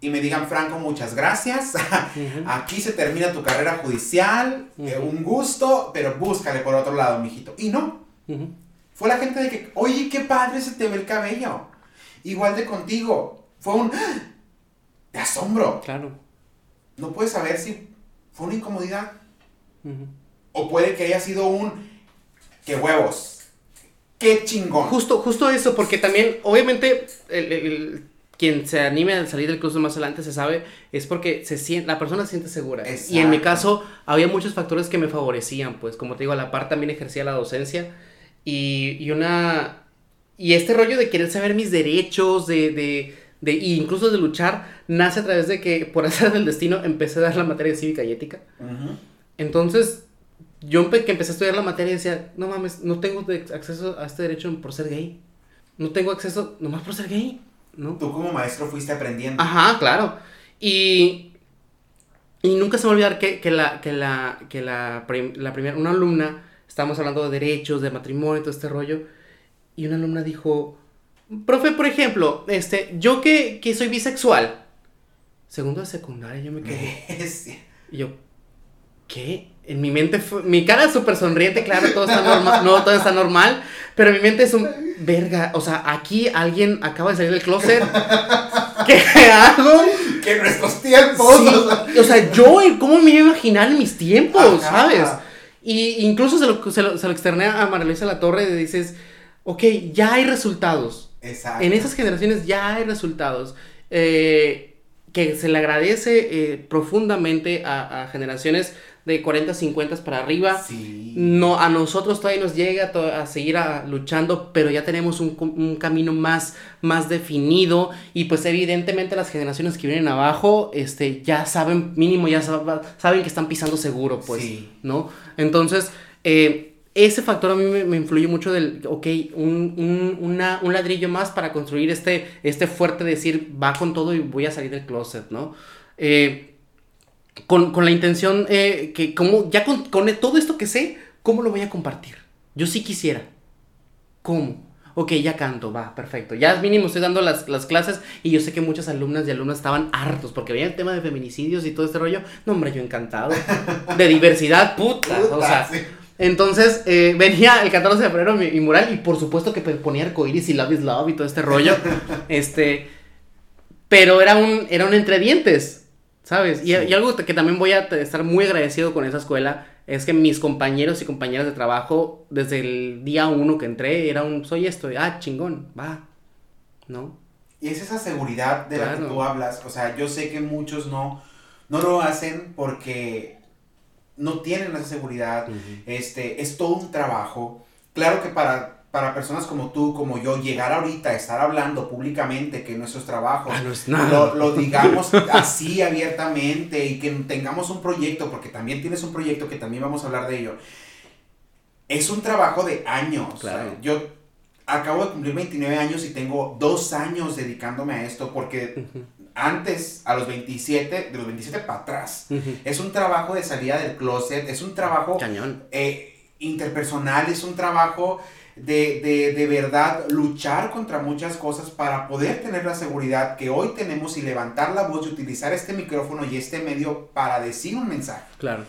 y me digan, Franco, muchas gracias. Aquí se termina tu carrera judicial, eh, un gusto, pero búscale por otro lado, mijito. Y no, fue la gente de que, oye, qué padre se te ve el cabello. Igual de contigo. Fue un ¡ah! de asombro. Claro. No puedes saber si fue una incomodidad o puede que haya sido un qué huevos. Qué chingón. Justo, justo eso, porque también, obviamente, el, el- quien se anime a salir del closet más adelante se sabe, es porque se siente, la persona se siente segura. Y en mi Exacto. caso, había muchos factores que me favorecían, pues, como te digo, a la par también ejercía la docencia y, y una... Y este rollo de querer saber mis derechos, de, de, de, y incluso de luchar, nace a través de que, por hacer del destino, empecé a dar la materia de cívica y ética. Ujú. Entonces, yo que empecé a estudiar la materia decía, no mames, no tengo acceso a este derecho por ser gay. No tengo acceso nomás por ser gay, ¿no? Tú como maestro fuiste aprendiendo. Ajá, claro. Y, y nunca se me va a olvidar que, que la, que la, que la, prim- la primera, una alumna, estábamos hablando de derechos, de matrimonio, todo este rollo, y una alumna dijo, profe, por ejemplo, este, yo que, que soy bisexual, segundo de secundaria, yo me quedé, y yo, ¿qué? En mi mente fue, mi cara es súper sonriente, claro, todo está normal, no, todo está normal, pero en mi mente es un, verga, o sea, aquí alguien acaba de salir del closet, ¿qué hago? Que en nuestros tiempos. Sí, o sea, o sea, yo, ¿cómo me iba a imaginar en mis tiempos, Ajá. sabes? Y incluso se lo, se lo, se lo externé a María Luisa La Torre y dices, ok, ya hay resultados. Exacto. En esas generaciones ya hay resultados. eh, que se le agradece eh, profundamente a, a generaciones de 40, 50 para arriba. Sí. No, a nosotros todavía nos llega a seguir a- luchando, pero ya tenemos un, camino más, más definido y pues evidentemente las generaciones que vienen abajo, este, ya saben, mínimo ya sab- saben que están pisando seguro, pues, Sí. ¿no? Entonces, eh, ese factor a mí me, me influye mucho del, ok, un, un, una- un ladrillo más para construir este, este fuerte decir, va con todo y voy a salir del closet, ¿no? Eh, con, con la intención eh, que como ya con, con todo esto que sé, ¿cómo lo voy a compartir? Yo sí quisiera. ¿Cómo? Ok, ya canto, va, perfecto. Ya mínimo estoy dando las, las clases y yo sé que muchas alumnas y alumnas estaban hartos porque veían el tema de feminicidios y todo este rollo. No, hombre, yo encantado. De diversidad, puta. o sea. Entonces eh, venía el 14 de febrero mi, mi mural y por supuesto que ponía arcoiris y love is love y todo este rollo. este, pero era un, era un entre dientes, ¿sabes? Y, Sí. y algo que también voy a estar muy agradecido con esa escuela Es que mis compañeros y compañeras de trabajo, desde el día uno que entré, era un, soy esto, ah, chingón, va, ¿no? Y es esa seguridad de la que tú hablas. O sea, yo sé que muchos no, no lo hacen porque no tienen esa seguridad. Este, es todo un trabajo. Claro que para, para personas como tú, como yo, llegar ahorita estar hablando públicamente que nuestros trabajos ah, Lo, lo, digamos así abiertamente y que tengamos un proyecto, porque también tienes un proyecto que también vamos a hablar de ello. Es un trabajo de años. Claro. Yo acabo de cumplir 29 años y tengo dos años dedicándome a esto porque antes, a los 27, de los 27 para atrás, es un trabajo de salida del closet, es un trabajo eh, interpersonal, es un trabajo de, de, de, verdad luchar contra muchas cosas para poder tener la seguridad que hoy tenemos y levantar la voz y utilizar este micrófono y este medio para decir un mensaje. Claro.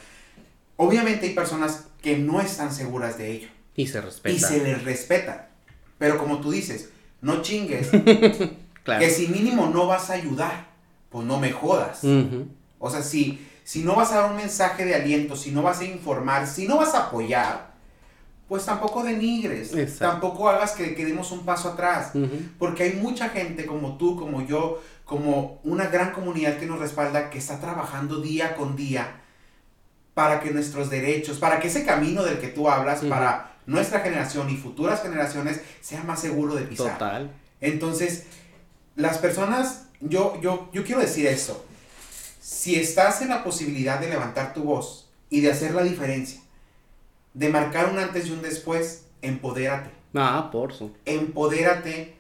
Obviamente hay personas que no están seguras de ello. Y se respeta. Y se les respeta. Pero como tú dices, no chingues. Que si mínimo no vas a ayudar, pues no me jodas. O sea, si, si no vas a dar un mensaje de aliento, si no vas a informar, si no vas a apoyar, pues tampoco denigres. Tampoco hagas que, que, demos un paso atrás. Porque hay mucha gente como tú, como yo, como una gran comunidad que nos respalda, que está trabajando día con día para que nuestros derechos, para que ese camino del que tú hablas, para nuestra generación y futuras generaciones sea más seguro de pisar. Total. Entonces, las personas, yo, yo, yo quiero decir esto. Si estás en la posibilidad de levantar tu voz y de hacer la diferencia, de marcar un antes y un después, empodérate. Ah, por su. Empodérate.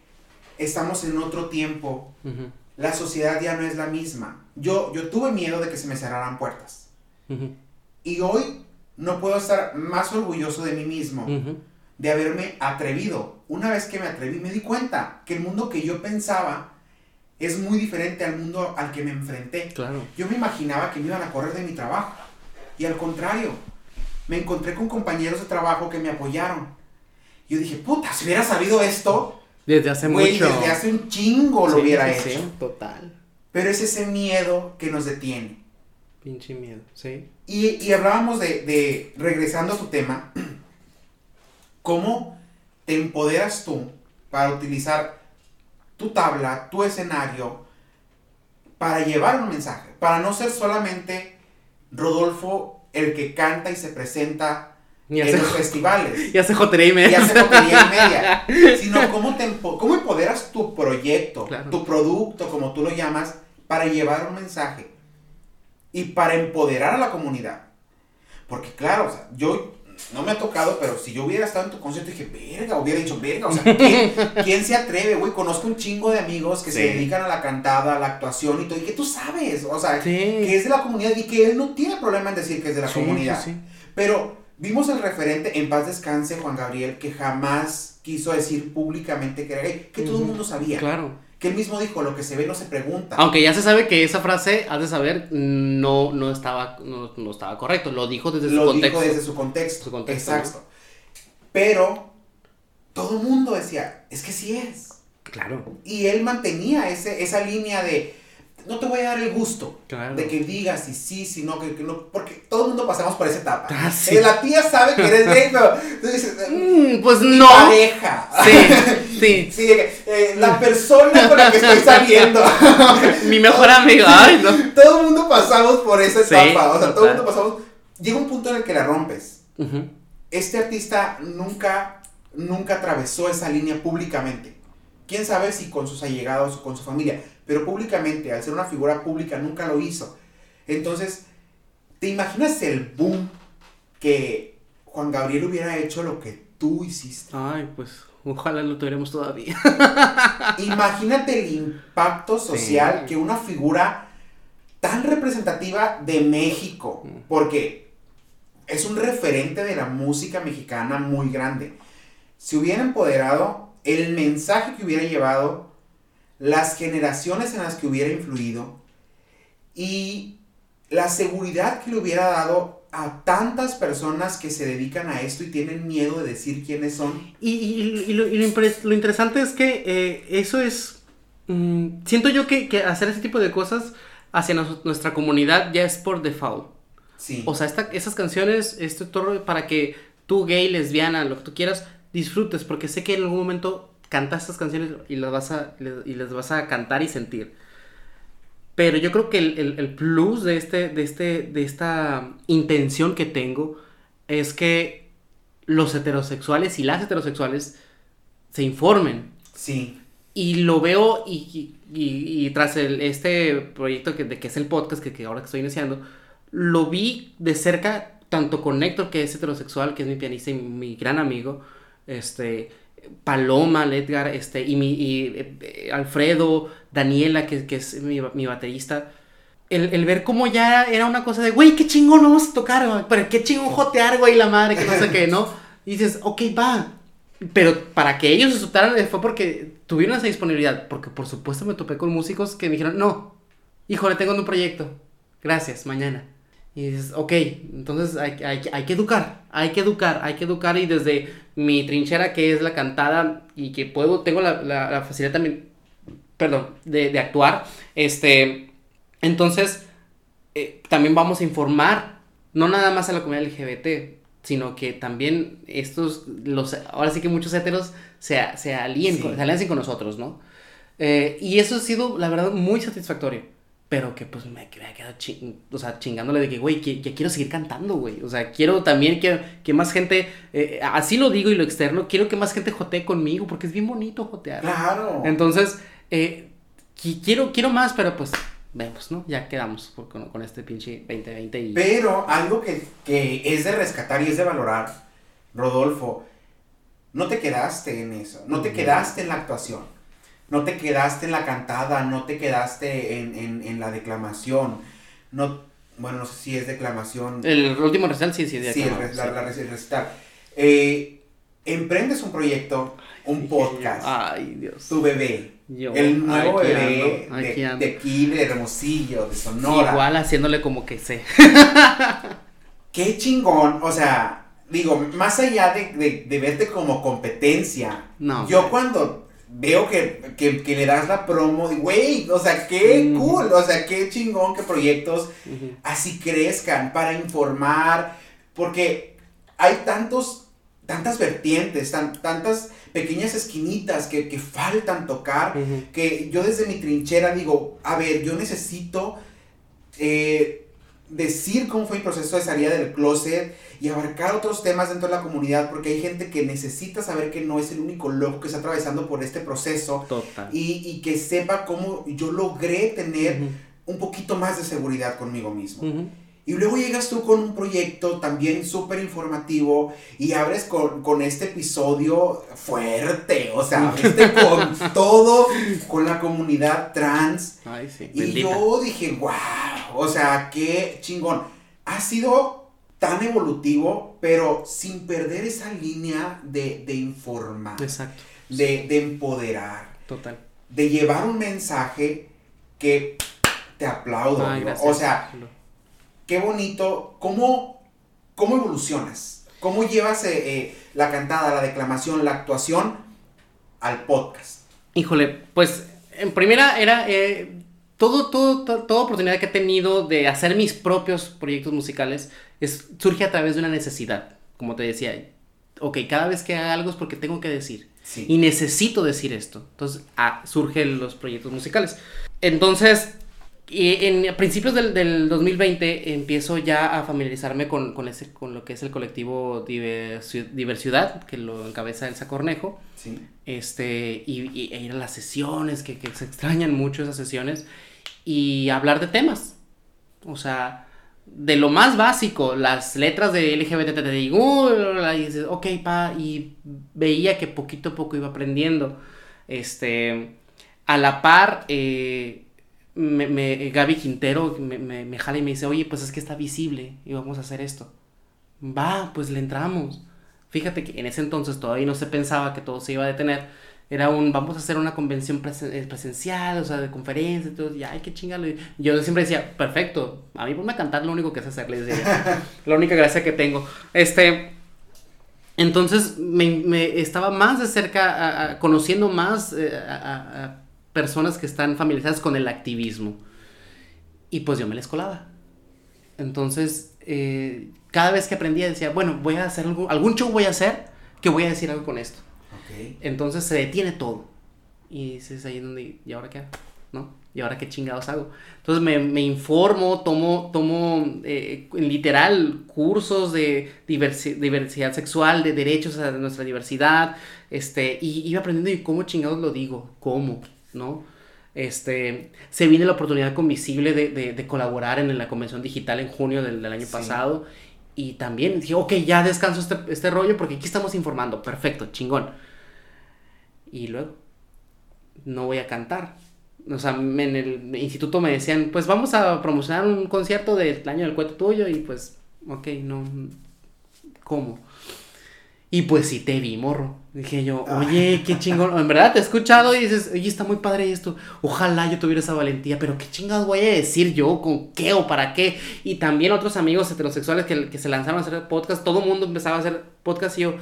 Estamos en otro tiempo. La sociedad ya no es la misma. Yo, yo tuve miedo de que se me cerraran puertas. Y hoy no puedo estar más orgulloso de mí mismo de haberme atrevido. Una vez que me atreví, me di cuenta que el mundo que yo pensaba es muy diferente al mundo al que me enfrenté. Claro. Yo me imaginaba que me iban a correr de mi trabajo. Y al contrario, me encontré con compañeros de trabajo que me apoyaron. Yo dije, puta, si hubiera sabido esto. Desde hace mucho. Desde hace un chingo lo hubiera hecho. total. Pero es ese miedo que nos detiene. Pinche miedo, sí. Y, hablábamos de, regresando a tu tema, cómo te empoderas tú para utilizar tu tabla, tu escenario, para llevar un mensaje, para no ser solamente Rodolfo el que canta y se presenta en los festivales. Y hace jotería y media. Y hace jotería y media. sino cómo, te cómo empoderas tu proyecto, tu producto, como tú lo llamas, para llevar un mensaje y para empoderar a la comunidad. Porque claro, o sea, yo no me ha tocado, pero si yo hubiera estado en tu concierto, dije, verga, hubiera dicho, verga, o sea, ¿quién, se atreve, güey? Conozco un chingo de amigos que se dedican a la cantada, a la actuación y todo, y que tú sabes, o sea, que es de la comunidad y que él no tiene problema en decir que es de la comunidad. Pero vimos el referente, en paz descanse, Juan Gabriel, que jamás quiso decir públicamente que era gay, que todo el mundo sabía. Claro que él mismo dijo, lo que se ve no se pregunta. Aunque ya se sabe que esa frase, has de saber, no, no, estaba, no, estaba correcto, lo dijo desde su contexto. Lo dijo desde su contexto. Exacto. Pero todo el mundo decía, es que sí es. Claro. Y él mantenía ese, esa línea de, no te voy a dar el gusto de que digas si sí, si no, que, no, porque todo el mundo pasamos por esa etapa. Ah, eh, la tía sabe que eres gay, pero tú dices, mm, pues no. Pareja. Sí, sí. sí eh, la persona con la que estoy saliendo. Mi mejor amiga, ay, no. Todo el mundo pasamos por esa etapa, o sea, todo el mundo pasamos. Llega un punto en el que la rompes. Este artista nunca, nunca atravesó esa línea públicamente. Quién sabe si con sus allegados o con su familia pero públicamente, al ser una figura pública, nunca lo hizo. Entonces, ¿te imaginas el boom que Juan Gabriel hubiera hecho lo que tú hiciste? Ay, pues ojalá lo tuviéramos todavía. Imagínate el impacto social que una figura tan representativa de México, mm. porque es un referente de la música mexicana muy grande. Si hubiera empoderado, el mensaje que hubiera llevado las generaciones en las que hubiera influido y la seguridad que le hubiera dado a tantas personas que se dedican a esto y tienen miedo de decir quiénes son. Y, lo, interesante es que eh, eso es... Mm, siento yo que, hacer ese tipo de cosas hacia nuestra comunidad ya es por default. Sí. O sea, esta, esas canciones, este toro, para que tú, gay, lesbiana, lo que tú quieras, disfrutes, porque sé que en algún momento cantas estas canciones y las vas a, y les vas a cantar y sentir. Pero yo creo que el, el, plus de, este, de, este, de esta intención que tengo es que los heterosexuales y las heterosexuales se informen. Sí. Y lo veo y, y, y, tras el, este proyecto que, de, que es el podcast que, que ahora que estoy iniciando, lo vi de cerca tanto con Héctor, que es heterosexual, que es mi pianista y mi gran amigo, este, Paloma, Edgar, este, y mi y, eh, Alfredo, Daniela, que, que es mi, mi baterista. El, el, ver cómo ya era una cosa de, güey, qué chingón vamos a tocar, pero qué chingón jotear, güey, la madre, que no sé qué, ¿no? Y dices, ok, va. Pero para que ellos aceptaran fue porque tuvieron esa disponibilidad. Porque por supuesto me topé con músicos que me dijeron, no, híjole, tengo un proyecto. Gracias, mañana. Y dices, ok, entonces hay, hay, hay, que educar, hay que educar, hay que educar y desde mi trinchera que es la cantada y que puedo, tengo la, la, la facilidad también, perdón, de, de, actuar, este, entonces eh, también vamos a informar, no nada más a la comunidad LGBT, sino que también estos, los, ahora sí que muchos heteros se, se alíen, sí. se con nosotros, ¿no? Eh, y eso ha sido, la verdad, muy satisfactorio. Pero que pues me, me quedado ching, o sea, chingándole de que, güey, que, que, quiero seguir cantando, güey. O sea, quiero también que, que más gente, eh, así lo digo y lo externo, quiero que más gente jotee conmigo porque es bien bonito jotear. Claro. Entonces, eh, quiero, quiero más, pero pues vemos, ¿no? Ya quedamos por, con, con, este pinche 2020. Y... Pero algo que, que es de rescatar y es de valorar, Rodolfo, no te quedaste en eso, no te quedaste en la actuación no te quedaste en la cantada, no te quedaste en, en, en la declamación, no, bueno, no sé si es declamación. El último recital sí, sí, de Sí, el, la, la, el recital. Eh, emprendes un proyecto, un podcast. Ay, Dios. Tu bebé. Yo, el nuevo aquí bebé ando, aquí de, ando. de aquí, de Hermosillo, de Sonora. Igual haciéndole como que sé. Qué chingón, o sea, digo, más allá de, de, de verte como competencia, no, yo cuando veo que, que, que, le das la promo, güey, o sea, qué cool, o sea, qué chingón que proyectos uh -huh. así crezcan para informar, porque hay tantos, tantas vertientes, tan, tantas pequeñas esquinitas que, que faltan tocar, uh -huh. que yo desde mi trinchera digo, a ver, yo necesito eh, decir cómo fue mi proceso de salida del closet y abarcar otros temas dentro de la comunidad porque hay gente que necesita saber que no es el único loco que está atravesando por este proceso Total. Y, y, que sepa cómo yo logré tener uh -huh. un poquito más de seguridad conmigo mismo. Uh -huh. Y luego llegas tú con un proyecto también súper informativo y abres con, con, este episodio fuerte, o sea, abriste con todo, con la comunidad trans. Ay, sí. Y Bendita. yo dije, wow, o sea, qué chingón. Ha sido tan evolutivo, pero sin perder esa línea de, de informar, Exacto. de, de empoderar, Total. de llevar un mensaje que te aplaudo. Ay, o sea, qué bonito, cómo, cómo evolucionas, cómo llevas eh, eh, la cantada, la declamación, la actuación al podcast. Híjole, pues en primera era eh, todo, todo, todo, toda oportunidad que he tenido de hacer mis propios proyectos musicales es, surge a través de una necesidad, como te decía. Ok, cada vez que haga algo es porque tengo que decir. Sí. Y necesito decir esto. Entonces, ah, surgen los proyectos musicales. Entonces, y en a principios del, del, 2020 empiezo ya a familiarizarme con, con, ese, con lo que es el colectivo Diversidad, que lo encabeza Elsa Cornejo. Sí. Este, y, y e ir a las sesiones, que, que, se extrañan mucho esas sesiones, y hablar de temas. O sea, de lo más básico, las letras de LGBT, te digo, y dices, ok, pa, y veía que poquito a poco iba aprendiendo. Este, a la par, eh, me, me, Gaby Quintero me, me, me, jala y me dice, oye, pues es que está visible y vamos a hacer esto. Va, pues le entramos. Fíjate que en ese entonces todavía no se pensaba que todo se iba a detener. Era un, vamos a hacer una convención presen presencial, o sea, de conferencia, y todo, y ay, qué chingalo. Yo siempre decía, perfecto, a mí ponme a cantar, lo único que sé hacer, les decía. la única gracia que tengo. Este, entonces me, me estaba más de cerca, a, a, conociendo más eh, a personas que están familiarizadas con el activismo. Y pues yo me les colaba. Entonces, eh, cada vez que aprendía decía, bueno, voy a hacer algo, algún show voy a hacer que voy a decir algo con esto. Entonces se detiene todo. Y es ahí donde, ¿y ahora qué? ¿No? ¿Y ahora qué chingados hago? Entonces me, informo, tomo, tomo eh, literal cursos de diversidad sexual, de derechos a nuestra diversidad, este, y iba aprendiendo y cómo chingados lo digo, cómo, ¿no? Este, se viene la oportunidad con Visible de, colaborar en la convención digital en junio del, año pasado. Y también dije, ok, ya descanso este, este rollo porque aquí estamos informando. Perfecto, chingón. Y luego, no voy a cantar. O sea, en el instituto me decían, pues vamos a promocionar un concierto del año del cuento tuyo. Y pues, ok, no. ¿Cómo? Y pues sí te vi, morro. Dije yo, oye, qué chingón. En verdad te he escuchado y dices, oye, está muy padre esto. Ojalá yo tuviera esa valentía, pero qué chingados voy a decir yo, con qué o para qué. Y también otros amigos heterosexuales que, que se lanzaron a hacer podcast, todo el mundo empezaba a hacer podcast y yo,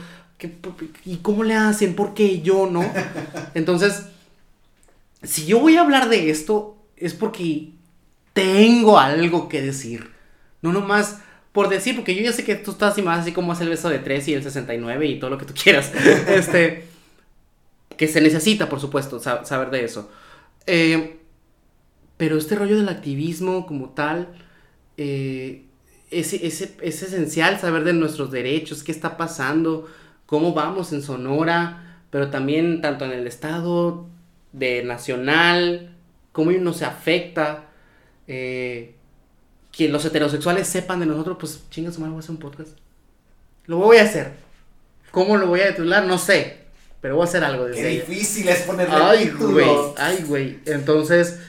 ¿y cómo le hacen? ¿Por qué yo no? Entonces, si yo voy a hablar de esto, es porque tengo algo que decir. No nomás por decir, porque yo ya sé que tú estás y más así como hace el beso de 3 y el 69 y todo lo que tú quieras. este, que se necesita, por supuesto, saber de eso. Eh, pero este rollo del activismo como tal, eh, es, es, es, esencial saber de nuestros derechos, qué está pasando, cómo vamos en Sonora, pero también tanto en el estado, de nacional, cómo nos afecta. Eh, que los heterosexuales sepan de nosotros, pues chinga su madre, voy a hacer un podcast. Lo voy a hacer. ¿Cómo lo voy a titular? No sé. Pero voy a hacer algo de Qué difícil es ponerle Ay, güey. Ay, güey. Entonces,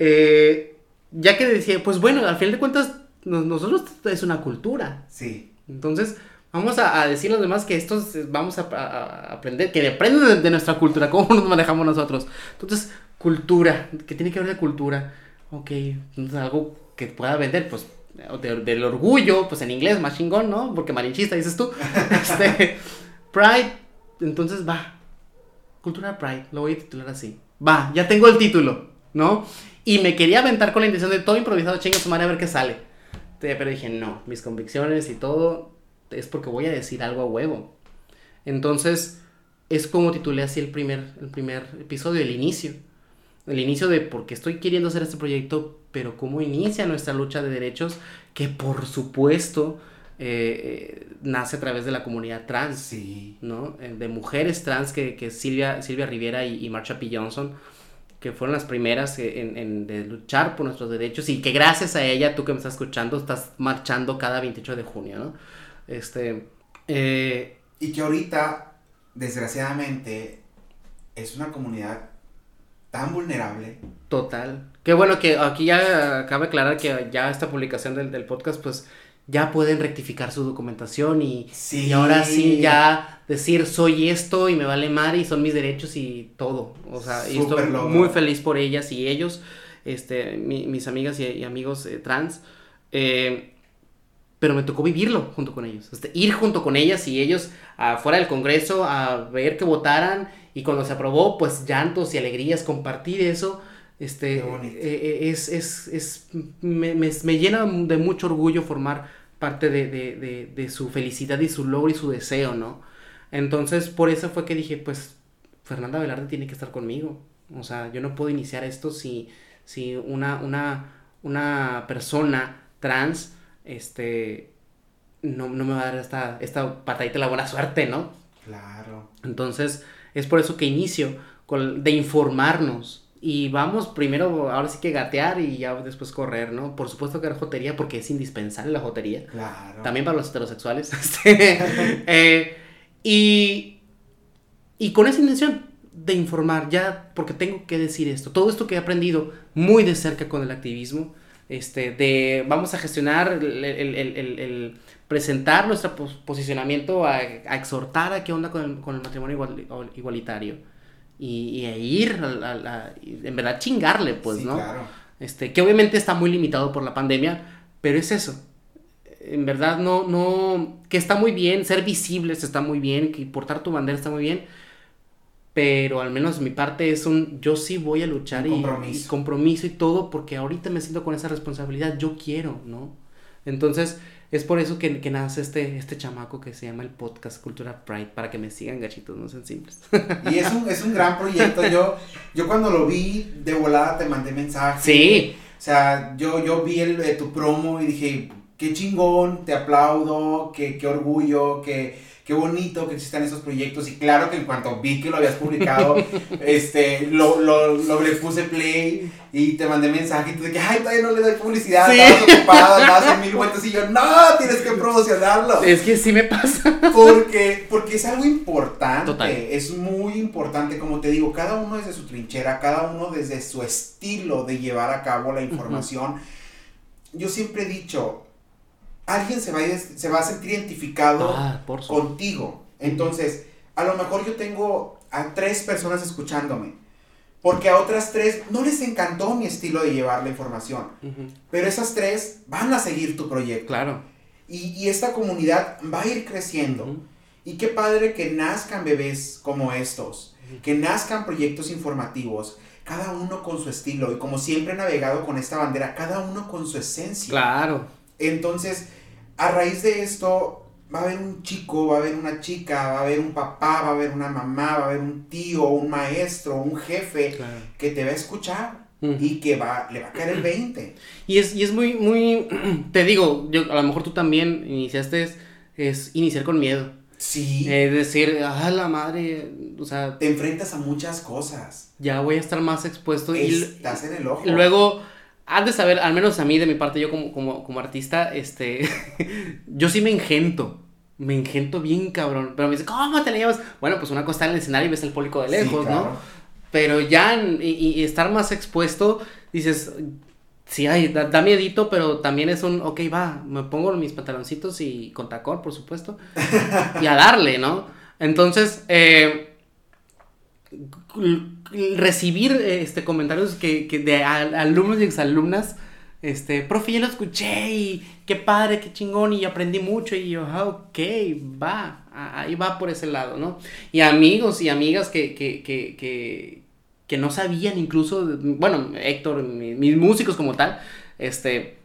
eh, ya que decía, pues bueno, al final de cuentas, nosotros es una cultura. Sí. Entonces, vamos a, decir a los demás que esto vamos a, aprender, que aprendan de, nuestra cultura, cómo nos manejamos nosotros. Entonces, cultura, que tiene que ver de cultura. Ok, entonces algo que pueda vender, pues, del orgullo, pues en inglés, más chingón, ¿no? Porque malinchista dices tú. este, Pride, entonces va. Cultura Pride, lo voy a titular así. Va, ya tengo el título, ¿no? Y me quería aventar con la intención de todo improvisado, chinga su madre a ver qué sale. Pero dije, no, mis convicciones y todo es porque voy a decir algo a huevo. Entonces, es como titulé así el primer, el primer episodio, el inicio el inicio de por qué estoy queriendo hacer este proyecto, pero cómo inicia nuestra lucha de derechos, que por supuesto eh, eh, nace a través de la comunidad trans, sí. ¿no? Eh, de mujeres trans que, que Silvia, Silvia Rivera y, y Marsha P. Johnson, que fueron las primeras en, en, de luchar por nuestros derechos y que gracias a ella, tú que me estás escuchando, estás marchando cada 28 de junio, ¿no? Este... y que ahorita, desgraciadamente, es una comunidad tan vulnerable. Total. Qué bueno que aquí ya cabe aclarar que ya esta publicación del, del podcast, pues ya pueden rectificar su documentación y, sí. y, ahora sí ya decir soy esto y me vale mar y son mis derechos y todo. O sea, y estoy muy feliz por ellas y ellos, este, mis amigas y, amigos eh, trans. Eh, pero me tocó vivirlo junto con ellos. Este, ir junto con ellas y ellos afuera del Congreso a ver que votaran y cuando se aprobó, pues llantos y alegrías, compartir eso, este, eh, eh, es, es, es me, me, me, llena de mucho orgullo formar parte de, de, de, de, su felicidad y su logro y su deseo, ¿no? Entonces, por eso fue que dije, pues, Fernanda Velarde tiene que estar conmigo. O sea, yo no puedo iniciar esto si, si una, una, una persona trans, este, no, no me va a dar esta, esta patadita de la buena suerte, ¿no? Claro. Entonces, es por eso que inicio con, de informarnos. Y vamos primero, ahora sí que gatear y ya después correr, ¿no? Por supuesto que la jotería, porque es indispensable la jotería. Claro. También para los heterosexuales. Este, eh, y, y con esa intención de informar, ya, porque tengo que decir esto. Todo esto que he aprendido muy de cerca con el activismo, este, de vamos a gestionar el, el, el presentar nuestro posicionamiento, a, exhortar a qué onda con el, con el matrimonio igualitario. Y, a ir, a, en verdad, chingarle, pues, ¿no? Claro. Este, que obviamente está muy limitado por la pandemia, pero es eso. En verdad, no, no, que está muy bien, ser visibles está muy bien, que portar tu bandera está muy bien, pero al menos mi parte es un, yo sí voy a luchar y, y compromiso y todo, porque ahorita me siento con esa responsabilidad, yo quiero, ¿no? Entonces, Es por eso que, que, nace este, este chamaco que se llama el podcast Cultura Pride, para que me sigan gachitos, no sean simples. Y es un, es un gran proyecto. Yo, yo cuando lo vi de volada te mandé mensaje. Sí. O sea, yo, yo vi el, tu promo y dije, qué chingón, te aplaudo, qué, qué orgullo, que qué bonito que existan esos proyectos. Y claro que en cuanto vi que lo habías publicado, este, lo, lo, lo, le puse play y te mandé mensaje y tú de que, ay, todavía no le doy publicidad, ¿Sí? estabas ocupada, estabas en mil vueltas y yo, no, tienes que promocionarlo. Es que sí me pasa. Porque, porque es algo importante, Total. es muy importante, como te digo, cada uno desde su trinchera, cada uno desde su estilo de llevar a cabo la información. Yo siempre he dicho, alguien se va a, se va a sentir identificado ah, contigo. Entonces, a lo mejor yo tengo a tres personas escuchándome, porque a otras tres no les encantó mi estilo de llevar la información, pero esas tres van a seguir tu proyecto. Claro. Y, y esta comunidad va a ir creciendo. Y qué padre que nazcan bebés como estos, que nazcan proyectos informativos, cada uno con su estilo y como siempre he navegado con esta bandera, cada uno con su esencia. Claro. Entonces, a raíz de esto, va a haber un chico, va a haber una chica, va a haber un papá, va a haber una mamá, va a haber un tío, un maestro, un jefe que te va a escuchar. Y que va, le va a caer el 20. Y es, y es muy, muy, te digo, yo, a lo mejor tú también iniciaste, es, es iniciar con miedo. Sí. Es decir, ah, la madre, o sea... Te enfrentas a muchas cosas. Ya voy a estar más expuesto. Estás en el ojo. Luego has de saber, al menos a mí de mi parte, yo como, como, como artista, este, yo sí me engento. Me engento bien cabrón. Pero me dice, ¿cómo te la llevas? Bueno, pues una cosa en el escenario y ves el público de lejos, ¿no? Pero ya, y, estar más expuesto, dices, sí, ay, da, da, miedito, pero también es un, ok, va, me pongo mis pantaloncitos y con tacón, por supuesto, y a darle, ¿no? Entonces, eh, recibir este comentarios que, que de alumnos y exalumnas este, profe, ya lo escuché y qué padre, qué chingón y aprendí mucho y yo, ah, ok, va, ahí va por ese lado, ¿no? Y amigos y amigas que, que, que, que, que no sabían incluso, bueno, Héctor, mis músicos como tal, este,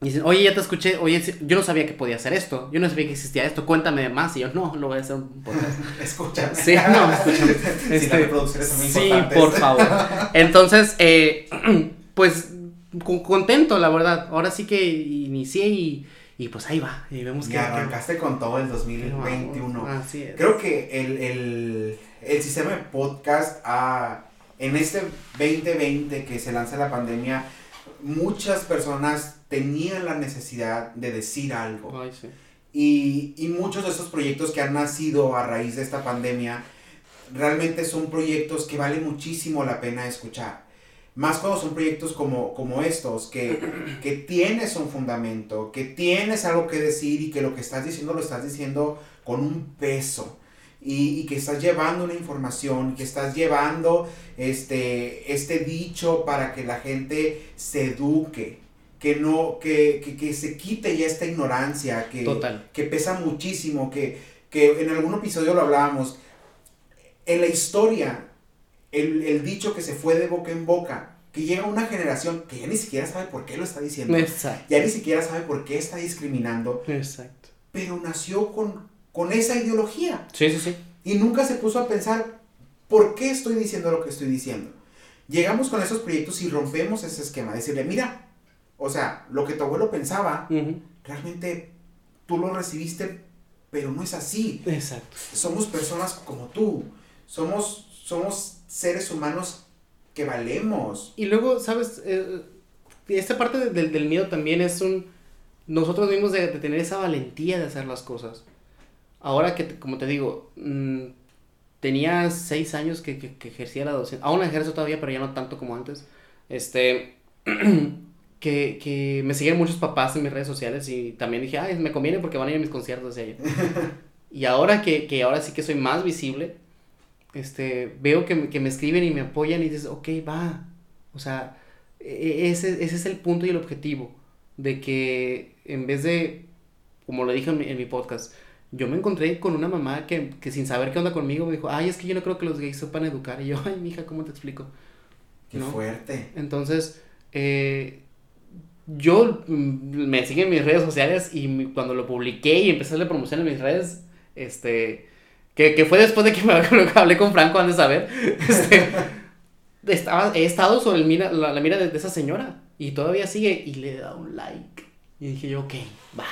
dicen, oye, ya te escuché, oye, yo no sabía que podía hacer esto, yo no sabía que existía esto, cuéntame más. Y yo, no, lo voy a hacer un podcast. Escúchame. Sí, no, escúchame. Este, sí, por favor. Entonces, eh, pues, contento, la verdad. Ahora sí que inicié y, y pues ahí va. Y vemos que. arrancaste con todo el 2021. Así es. Creo que el, el, el sistema de podcast ha, en este 2020 que se lanza la pandemia, muchas personas tenían la necesidad de decir algo. y, y, muchos de esos proyectos que han nacido a raíz de esta pandemia realmente son proyectos que vale muchísimo la pena escuchar. Más cuando son proyectos como, como estos, que, que tienes un fundamento, que tienes algo que decir y que lo que estás diciendo lo estás diciendo con un peso. Y, y, que estás llevando una información, que estás llevando este, este dicho para que la gente se eduque, que no, que, que, que se quite ya esta ignorancia, que, que pesa muchísimo, que, que en algún episodio lo hablábamos. En la historia, el, el, dicho que se fue de boca en boca, que llega una generación que ya ni siquiera sabe por qué lo está diciendo, Exacto. ya ni siquiera sabe por qué está discriminando, Exacto. pero nació con, con esa ideología. Sí, sí, sí. Y nunca se puso a pensar, ¿por qué estoy diciendo lo que estoy diciendo? Llegamos con esos proyectos y rompemos ese esquema, decirle, mira, o sea, lo que tu abuelo pensaba, realmente tú lo recibiste, pero no es así. Exacto. Somos personas como tú. Somos, somos seres humanos que valemos. Y luego, ¿sabes? Eh, esta parte del miedo también es un... Nosotros mismos de, tener esa valentía de hacer las cosas. Ahora que, como te digo, mm, tenía seis años que, que, que ejercía la docencia. Aún ejerzo todavía, pero ya no tanto como antes. Este... que, que me siguen muchos papás en mis redes sociales y también dije, ay, me conviene porque van a ir a mis conciertos de y ahora que, que ahora sí que soy más visible, este, veo que, que, me escriben y me apoyan y dices, ok, va. O sea, e, e, ese, ese es el punto y el objetivo. De que en vez de, como lo dije en mi, en mi podcast, yo me encontré con una mamá que, que, sin saber qué onda conmigo me dijo, ay, es que yo no creo que los gays sepan educar. Y yo, ay, mija, ¿cómo te explico? Qué fuerte. Entonces, eh, yo mm, me siguen en mis redes sociales y cuando lo publiqué y empecé a hacerle promoción en mis redes, este, que, que fue después de que me hablé con Franco antes de saber, este, estaba, he estado sobre el mira, la, mira de, esa señora y todavía sigue y le he dado un like. Y dije yo, ok, va,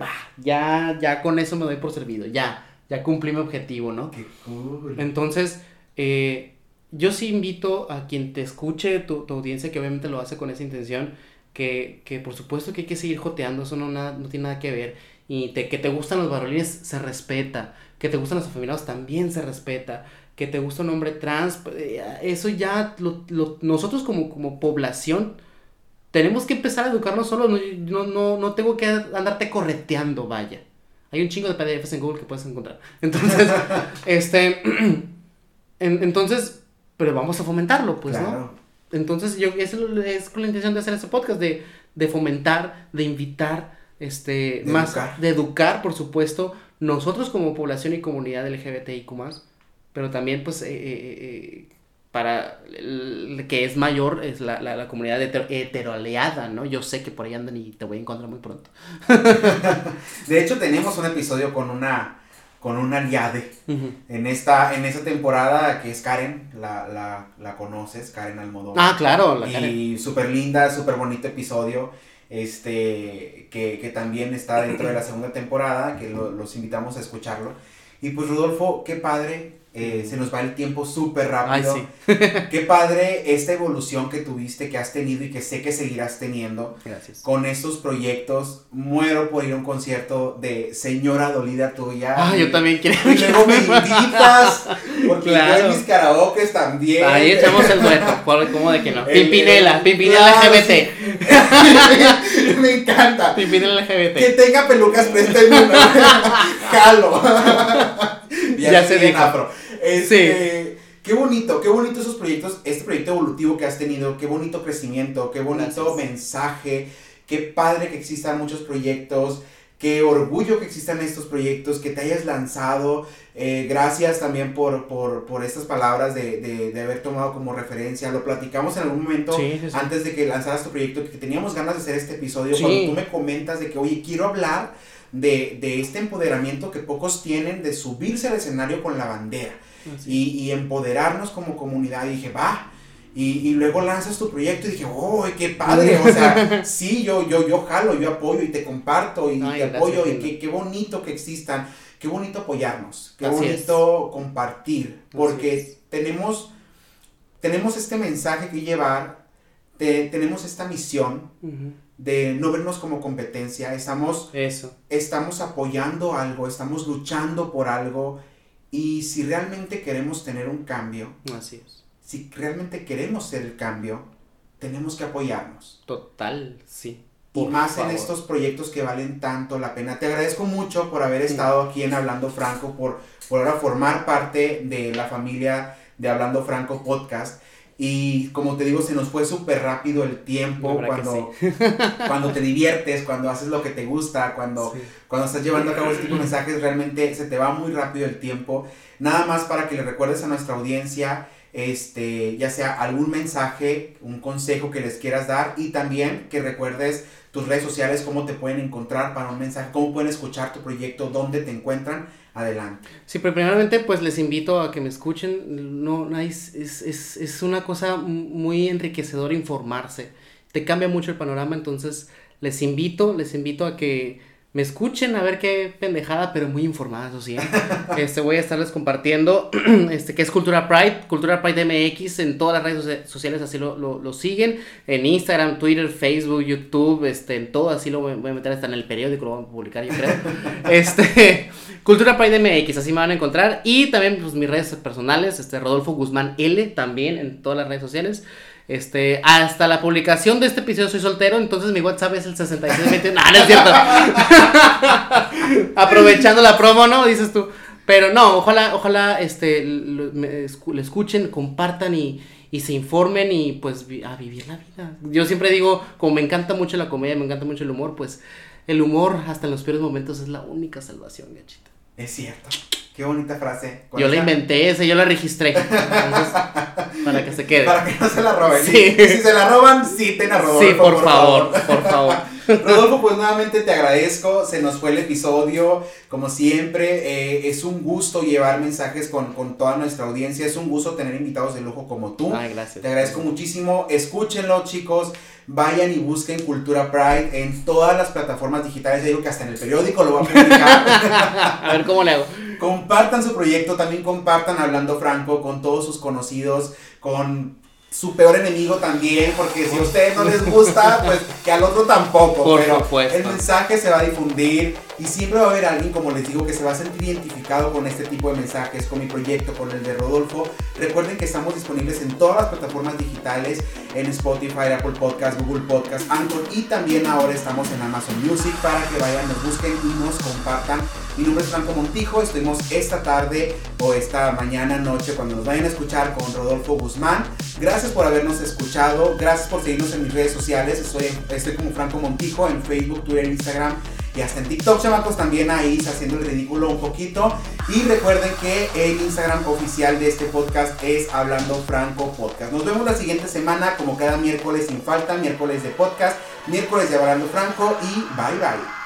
va, ya, ya con eso me doy por servido, ya, ya cumplí mi objetivo, ¿no? Qué cool. Entonces, eh, yo sí invito a quien te escuche, tu, tu, audiencia, que obviamente lo hace con esa intención, que, que por supuesto que hay que seguir joteando, eso no, nada, no tiene nada que ver. Y te, que te gustan los varolines, se respeta. Que te gustan los afeminados, también se respeta que te gusta un hombre trans, eh, eso ya lo, nosotros como, como población tenemos que empezar a educarnos solos, no, no, no, tengo que andarte correteando, vaya. Hay un chingo de PDFs en Google que puedes encontrar. Entonces, este, entonces, pero vamos a fomentarlo, pues, ¿no? Entonces, yo, es, es con la intención de hacer este podcast, de, de fomentar, de invitar, este, más, de educar, por supuesto, nosotros como población y comunidad LGBTIQ+, pero también pues eh, eh, eh, para el que es mayor es la, la, comunidad heteroaleada, ¿no? Yo sé que por ahí andan y te voy a encontrar muy pronto. de hecho tenemos un episodio con una con una aliade en esta en esta temporada que es Karen, la, la, la conoces, Karen Almodóvar. Ah, claro, la Y súper linda, súper bonito episodio este que, que, también está dentro de la segunda temporada, que los invitamos a escucharlo. Y pues Rodolfo, qué padre eh, se nos va el tiempo súper rápido. Ay, sí. Qué padre esta evolución que tuviste, que has tenido y que sé que seguirás teniendo. Gracias. Con estos proyectos. Muero por ir a un concierto de Señora Dolida tuya. Ah, yo también quiero. Y luego me invitas. Porque claro. mis karaokes también. Ahí echamos el dueto. ¿Cómo de que no? Pimpinela, Pimpinela LGBT. me encanta. Pimpinela LGBT. Que tenga pelucas, préstame Jalo. ya, ya se dijo. Afro. Este, Qué bonito, qué bonito esos proyectos, este proyecto evolutivo que has tenido, qué bonito crecimiento, qué bonito mensaje, qué padre que existan muchos proyectos, qué orgullo que existan estos proyectos, que te hayas lanzado. Eh, gracias también por, por, estas palabras de, haber tomado como referencia. Lo platicamos en algún momento antes de que lanzaras tu proyecto, que teníamos ganas de hacer este episodio. Cuando tú me comentas de que, oye, quiero hablar de, de este empoderamiento que pocos tienen de subirse al escenario con la bandera y, empoderarnos como comunidad. Y dije, va. Y, luego lanzas tu proyecto y dije, oh, qué padre. O sea, sí, yo, yo, yo jalo, yo apoyo y te comparto y te apoyo. Y qué, qué bonito que existan. Qué bonito apoyarnos. Qué bonito compartir. Porque tenemos, tenemos este mensaje que llevar. tenemos esta misión. de no vernos como competencia, estamos, Eso. estamos apoyando algo, estamos luchando por algo y si realmente queremos tener un cambio, así es. Si realmente queremos ser el cambio, tenemos que apoyarnos. Total, sí. y más en estos proyectos que valen tanto la pena. Te agradezco mucho por haber estado aquí en Hablando Franco, por, por ahora formar parte de la familia de Hablando Franco Podcast. Y como te digo, se nos fue súper rápido el tiempo cuando, cuando te diviertes, cuando haces lo que te gusta, cuando, cuando estás llevando a cabo este tipo de mensajes, realmente se te va muy rápido el tiempo. Nada más para que le recuerdes a nuestra audiencia, este, ya sea algún mensaje, un consejo que les quieras dar y también que recuerdes tus redes sociales, cómo te pueden encontrar para un mensaje, cómo pueden escuchar tu proyecto, dónde te encuentran. Adelante. Sí, pero primeramente pues les invito a que me escuchen, no, es, es, es una cosa muy enriquecedora informarse, te cambia mucho el panorama, entonces les invito, les invito a que me escuchen a ver qué pendejada, pero muy informada, eso sí. ¿eh? Este, voy a estarles compartiendo, este, que es Cultura Pride, Cultura Pride MX, en todas las redes sociales así lo, lo, siguen, en Instagram, Twitter, Facebook, YouTube, este, en todo así lo voy, a meter hasta en el periódico, lo voy a publicar yo creo. este, Cultura Pride MX, así me van a encontrar, y también pues mis redes personales, este, Rodolfo Guzmán L, también en todas las redes sociales. Este, hasta la publicación de este episodio soy soltero, entonces mi WhatsApp es el 6620. no, no es cierto. Aprovechando la promo, ¿no? Dices tú. Pero no, ojalá, ojalá, este, lo, escuchen, compartan y, y, se informen y pues a vivir la vida. Yo siempre digo, como me encanta mucho la comedia, me encanta mucho el humor, pues el humor hasta en los peores momentos es la única salvación, gachita. Es cierto. Qué bonita frase. Yo la inventé esa, yo la registré. Para que se quede. Para que no se la roben. Sí. Y si se la roban, citen a Rodolfo. Sí, por, favor, por favor. Rodolfo, pues nuevamente te agradezco. Se nos fue el episodio. Como siempre, eh, es un gusto llevar mensajes con, con toda nuestra audiencia. Es un gusto tener invitados de lujo como tú. Ay, gracias. Te agradezco muchísimo. Escúchenlo, chicos. Vayan y busquen Cultura Pride en todas las plataformas digitales. Ya digo que hasta en el periódico lo voy a publicar. a ver cómo le hago. compartan su proyecto, también compartan Hablando Franco con todos sus conocidos, con su peor enemigo también, porque si a ustedes no les gusta, pues que al otro tampoco. Por pero supuesto. el mensaje se va a difundir y siempre va a haber alguien, como les digo, que se va a sentir identificado con este tipo de mensajes, con mi proyecto, con el de Rodolfo. Recuerden que estamos disponibles en todas las plataformas digitales, en Spotify, Apple Podcast, Google Podcast, Anchor y también ahora estamos en Amazon Music para que vayan, nos busquen y nos compartan. Mi nombre es Franco Montijo, estuvimos esta tarde o esta mañana, noche, cuando nos vayan a escuchar con Rodolfo Guzmán. Gracias por habernos escuchado, gracias por seguirnos en mis redes sociales, estoy, estoy como Franco Montijo en Facebook, Twitter, Instagram y hasta en TikTok, chamacos, también ahí haciendo el ridículo un poquito. Y recuerden que el Instagram oficial de este podcast es Hablando Franco Podcast. Nos vemos la siguiente semana, como cada miércoles sin falta, miércoles de podcast, miércoles de Hablando Franco y bye bye.